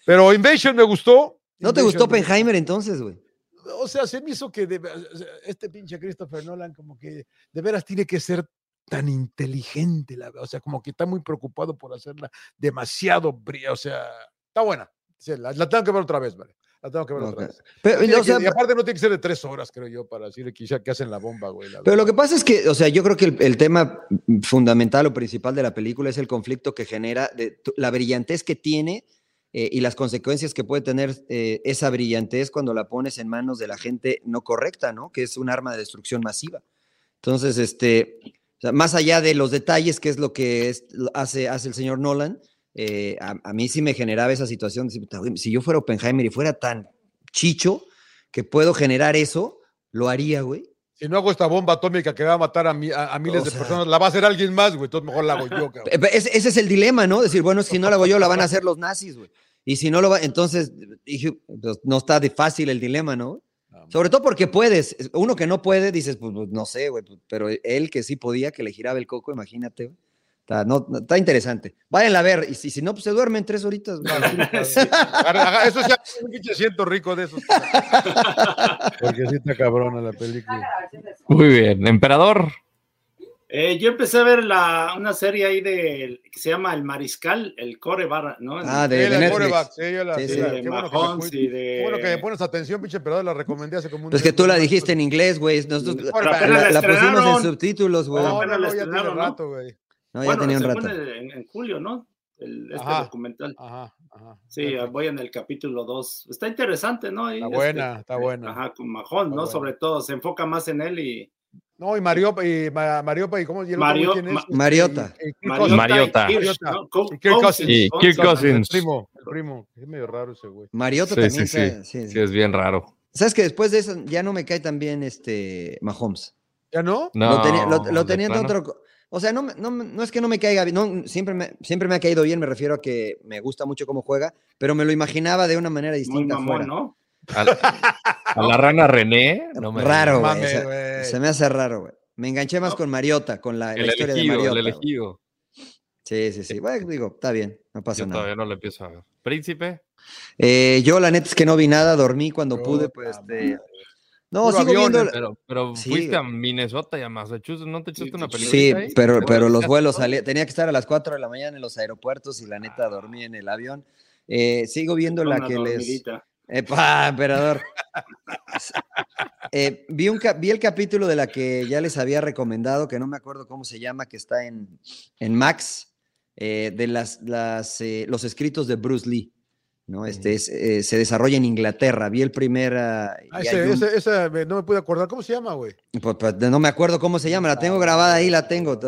Pero Invasion me gustó. ¿No te gustó me- Oppenheimer entonces, güey? O sea, se me hizo que de- este pinche Christopher Nolan como que de veras tiene que ser tan inteligente, la, o sea, como que está muy preocupado por hacerla demasiado, o sea, está buena. Sí, la, la tengo que ver otra vez, vale. La tengo que ver otra vez. Pero, Tiene o que- sea, y aparte no tiene que ser de tres horas, creo yo, para decirle quizá que hacen la bomba, güey. la Pero lo que pasa es que, o sea, yo creo que el, el tema fundamental o principal de la película es el conflicto que genera, de, la brillantez que tiene eh, y las consecuencias que puede tener eh, esa brillantez cuando la pones en manos de la gente no correcta, ¿no? Que es un arma de destrucción masiva. Entonces, este, más allá de los detalles, que es lo que hace, hace el señor Nolan, eh, a, mí sí me generaba esa situación. de decir, "Puta, güey, Si yo fuera Oppenheimer y fuera tan chicho que puedo generar eso, lo haría, güey. Si no hago esta bomba atómica que va a matar a, mi- a- a miles O de personas, la va a hacer alguien más, güey. Entonces mejor la hago yo, cabrón. Ese, ese es el dilema, ¿no? Decir, bueno, si no lo hago yo, la van a hacer los nazis, güey. Y si no lo va, entonces, dije, pues, no está de fácil el dilema, ¿no? Sobre todo porque puedes. Uno que no puede, dices, pues, pues, no sé, güey, pues, pero él que sí podía, que le giraba el coco, imagínate, güey. Está, no, no, está interesante. Váyanla a ver, y si, si no, pues se duermen tres horitas. agarra- Eso ya es un pinche asiento rico de esos. Porque sí está cabrona la película. Muy bien. Emperador. Eh, yo empecé a ver la, una serie ahí de, que se llama El Mariscal, el Core Barra, ¿no? Ah, Sí, de, de quarterback, sí, yo la- Sí, sí, sí. de qué bueno Mahomes y de... bueno que me pones atención, pinche emperador, la recomendé hace como un Pues que tú la dijiste en inglés, güey. Nosotros la, apenas la la pusimos en subtítulos, güey. No, No, no, ya tiene rato, güey. Ya bueno, tenía un se rato. pone en, en julio, ¿no? El, este Ajá. documental. Ajá, ajá. Sí, voy en el capítulo 2. Está interesante, ¿no? Y, Está este, buena, está buena. Ajá, con Majón, Está ¿no? buena. Sobre todo, se enfoca más en él y No, y Mariopa, y Ma- Mariopa, y cómo Mario- ¿quién es? Ma- Este, Mariota. y- y Kirk Mariota, Cousins. Mariota. ¿no? Kirk Cousins. Y Kirk Cousins. El primo, el primo. Es medio raro ese güey. Mariota Sí, también. sí, sí. sí, sí. Sí, es bien raro. ¿Sabes que después de eso ya no me cae tan bien este Mahomes? ¿Ya no? No, lo tenía, lo, lo de tenía en plano. otro. O sea, no, me- no, me- no es que no me caiga bien, no, siempre, me, siempre me ha caído bien, me refiero a que me gusta mucho cómo juega, pero me lo imaginaba de una manera Muy distinta. mamón, fuera. ¿no? A, a la rana René. No me Raro, güey. Se- me hace raro, güey. Me enganché más No. con Mariota, con la, historia de Mariota. el güey. elegido. Sí, sí, sí. Bueno, digo, está bien, no pasa Yo nada. todavía no lo empiezo a ver. Príncipe. Eh, yo, la neta es que no vi nada, dormí cuando pude, pues. madre. No, Puro sigo viendo. Pero, pero Sí, fuiste a Minnesota y a Massachusetts. ¿No te echaste una película? Sí, ahí? pero, ¿Te pero los volteaste vuelos todo? salía, tenía que estar a las 4 de la mañana en los aeropuertos y la neta dormí en el avión. Eh, sigo viendo la que les. ¡Epa, emperador! Eh, vi, un, ca- vi el capítulo de la que ya les había recomendado, que no me acuerdo cómo se llama, que está en, en Max, eh, de las, las, eh, los escritos de Bruce Lee. ¿No? Este es, eh, se desarrolla en Inglaterra. Vi el primer. ah, Ah, y ese, hay un- ese, ese, me- no me pude acordar. ¿Cómo se llama, güey? pues, pues, no me acuerdo cómo se llama, la tengo grabada ahí, la tengo.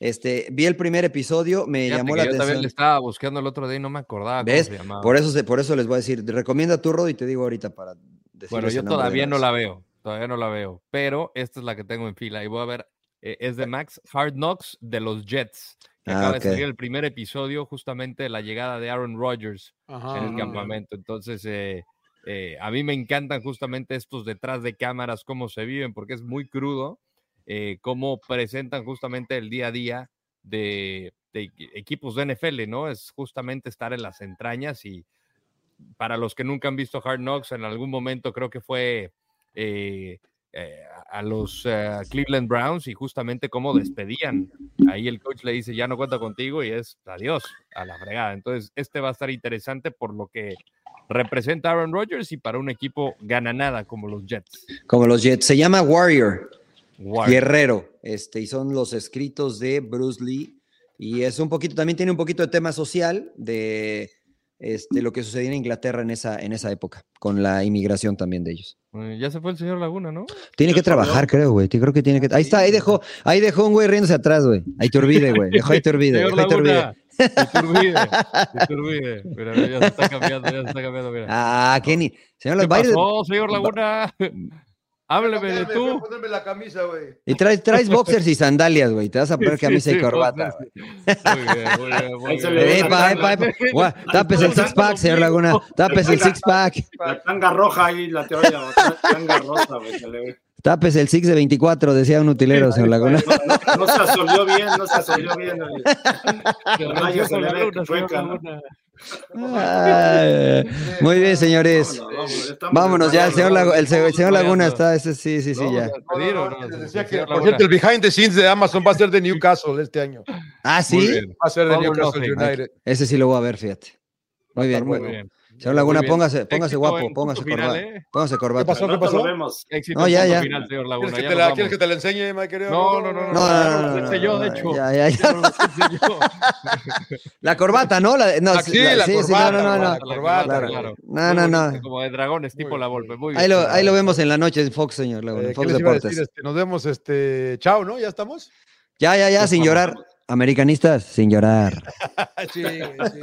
Este, vi el primer episodio, me Fíjate llamó la yo también atención. le estaba buscando el otro día y no me acordaba ¿Ves? cómo se llamaba. Por eso, se- por eso les voy a decir, recomienda tu Rod y te digo ahorita para decir. Bueno, yo todavía no la veo, todavía no la veo, pero esta es la que tengo en fila y voy a ver, eh, es de Max Hard Knocks de los Jets, Ah, acaba de salir el primer episodio justamente de la llegada de Aaron Rodgers Ajá. en el campamento. Entonces, eh, eh, a mí me encantan justamente estos detrás de cámaras, cómo se viven, porque es muy crudo, eh, cómo presentan justamente el día a día de, de equipos de NFL, ¿no? Es justamente estar en las entrañas y para los que nunca han visto Hard Knocks, en algún momento creo que fue eh, eh, a los eh, Cleveland Browns y justamente cómo despedían. Ahí el coach le dice, ya no cuenta contigo y es adiós a la fregada. Entonces, este va a estar interesante por lo que representa Aaron Rodgers y para un equipo gana nada como los Jets. Como los Jets. Se llama Warrior. Guerrero. Este, y son los escritos de Bruce Lee. Y es un poquito, también tiene un poquito de tema social, de este, lo que sucedió en Inglaterra en esa, en esa época, con la inmigración también de ellos. Ya se fue el señor Laguna, ¿no? Tiene que trabajar, creo, güey. Creo que tiene que. Ahí está, ahí dejó, ahí dejó un güey riéndose atrás, güey. Ahí te olvide, güey. Dejó ahí te olvide. Dejó ahí te olvide. te olvide, te olvide. Mira, ya se está cambiando, ya se está cambiando, mira. Ah, Kenny. Señor ¿Qué pasó, señor Laguna? Hábleme de tú. Ponerme la camisa, güey. Y traes, traes boxers y sandalias, güey. Te vas a poner camisa y corbata. Muy bien, muy bien. Muy bien. Epa, epa, epa. Tapes el six pack, señor Laguna. Tapes el six pack. La tanga roja ahí, la teoría. Tanga rosa, güey. Tapes el six de 24, decía un utilero, señor Laguna. No, no, se asolió bien, no se asolió bien. Vaya, se le ve chueca, muy bien, señores. Vámonos, ya, el señor, el señor Laguna está, ese, sí, sí, sí, ya. por cierto, el behind the scenes de Amazon va a ser de Newcastle este año. Ah, sí. Va a ser de Newcastle United. Ese sí lo voy a ver, fíjate. Muy bien, muy bien. Señor Laguna, póngase, póngase guapo, póngase corbata. ¿eh? Póngase corbata. ¿Qué pasó? ¿Qué pasó? no, ya, ya. Final, señor Laguna, ¿Quieres, que te la, ¿Quieres que te la enseñe, querido? No, no, no. No, no, no. no, yo, de hecho. Ya, ya, ya. la corbata, ¿no? La, no, sí, la, sí, corbata. no, no, no. La corbata, claro. No, no, no. Como de dragones, tipo la Volpe. Muy bien. Ahí lo, ahí lo vemos en la noche en Fox, señor Laguna. Eh, Fox Deportes. Este, nos vemos, este. Chao, ¿no? ¿Ya estamos? Ya, ya, ya, sin llorar. Americanistas, sin llorar. sí, sí.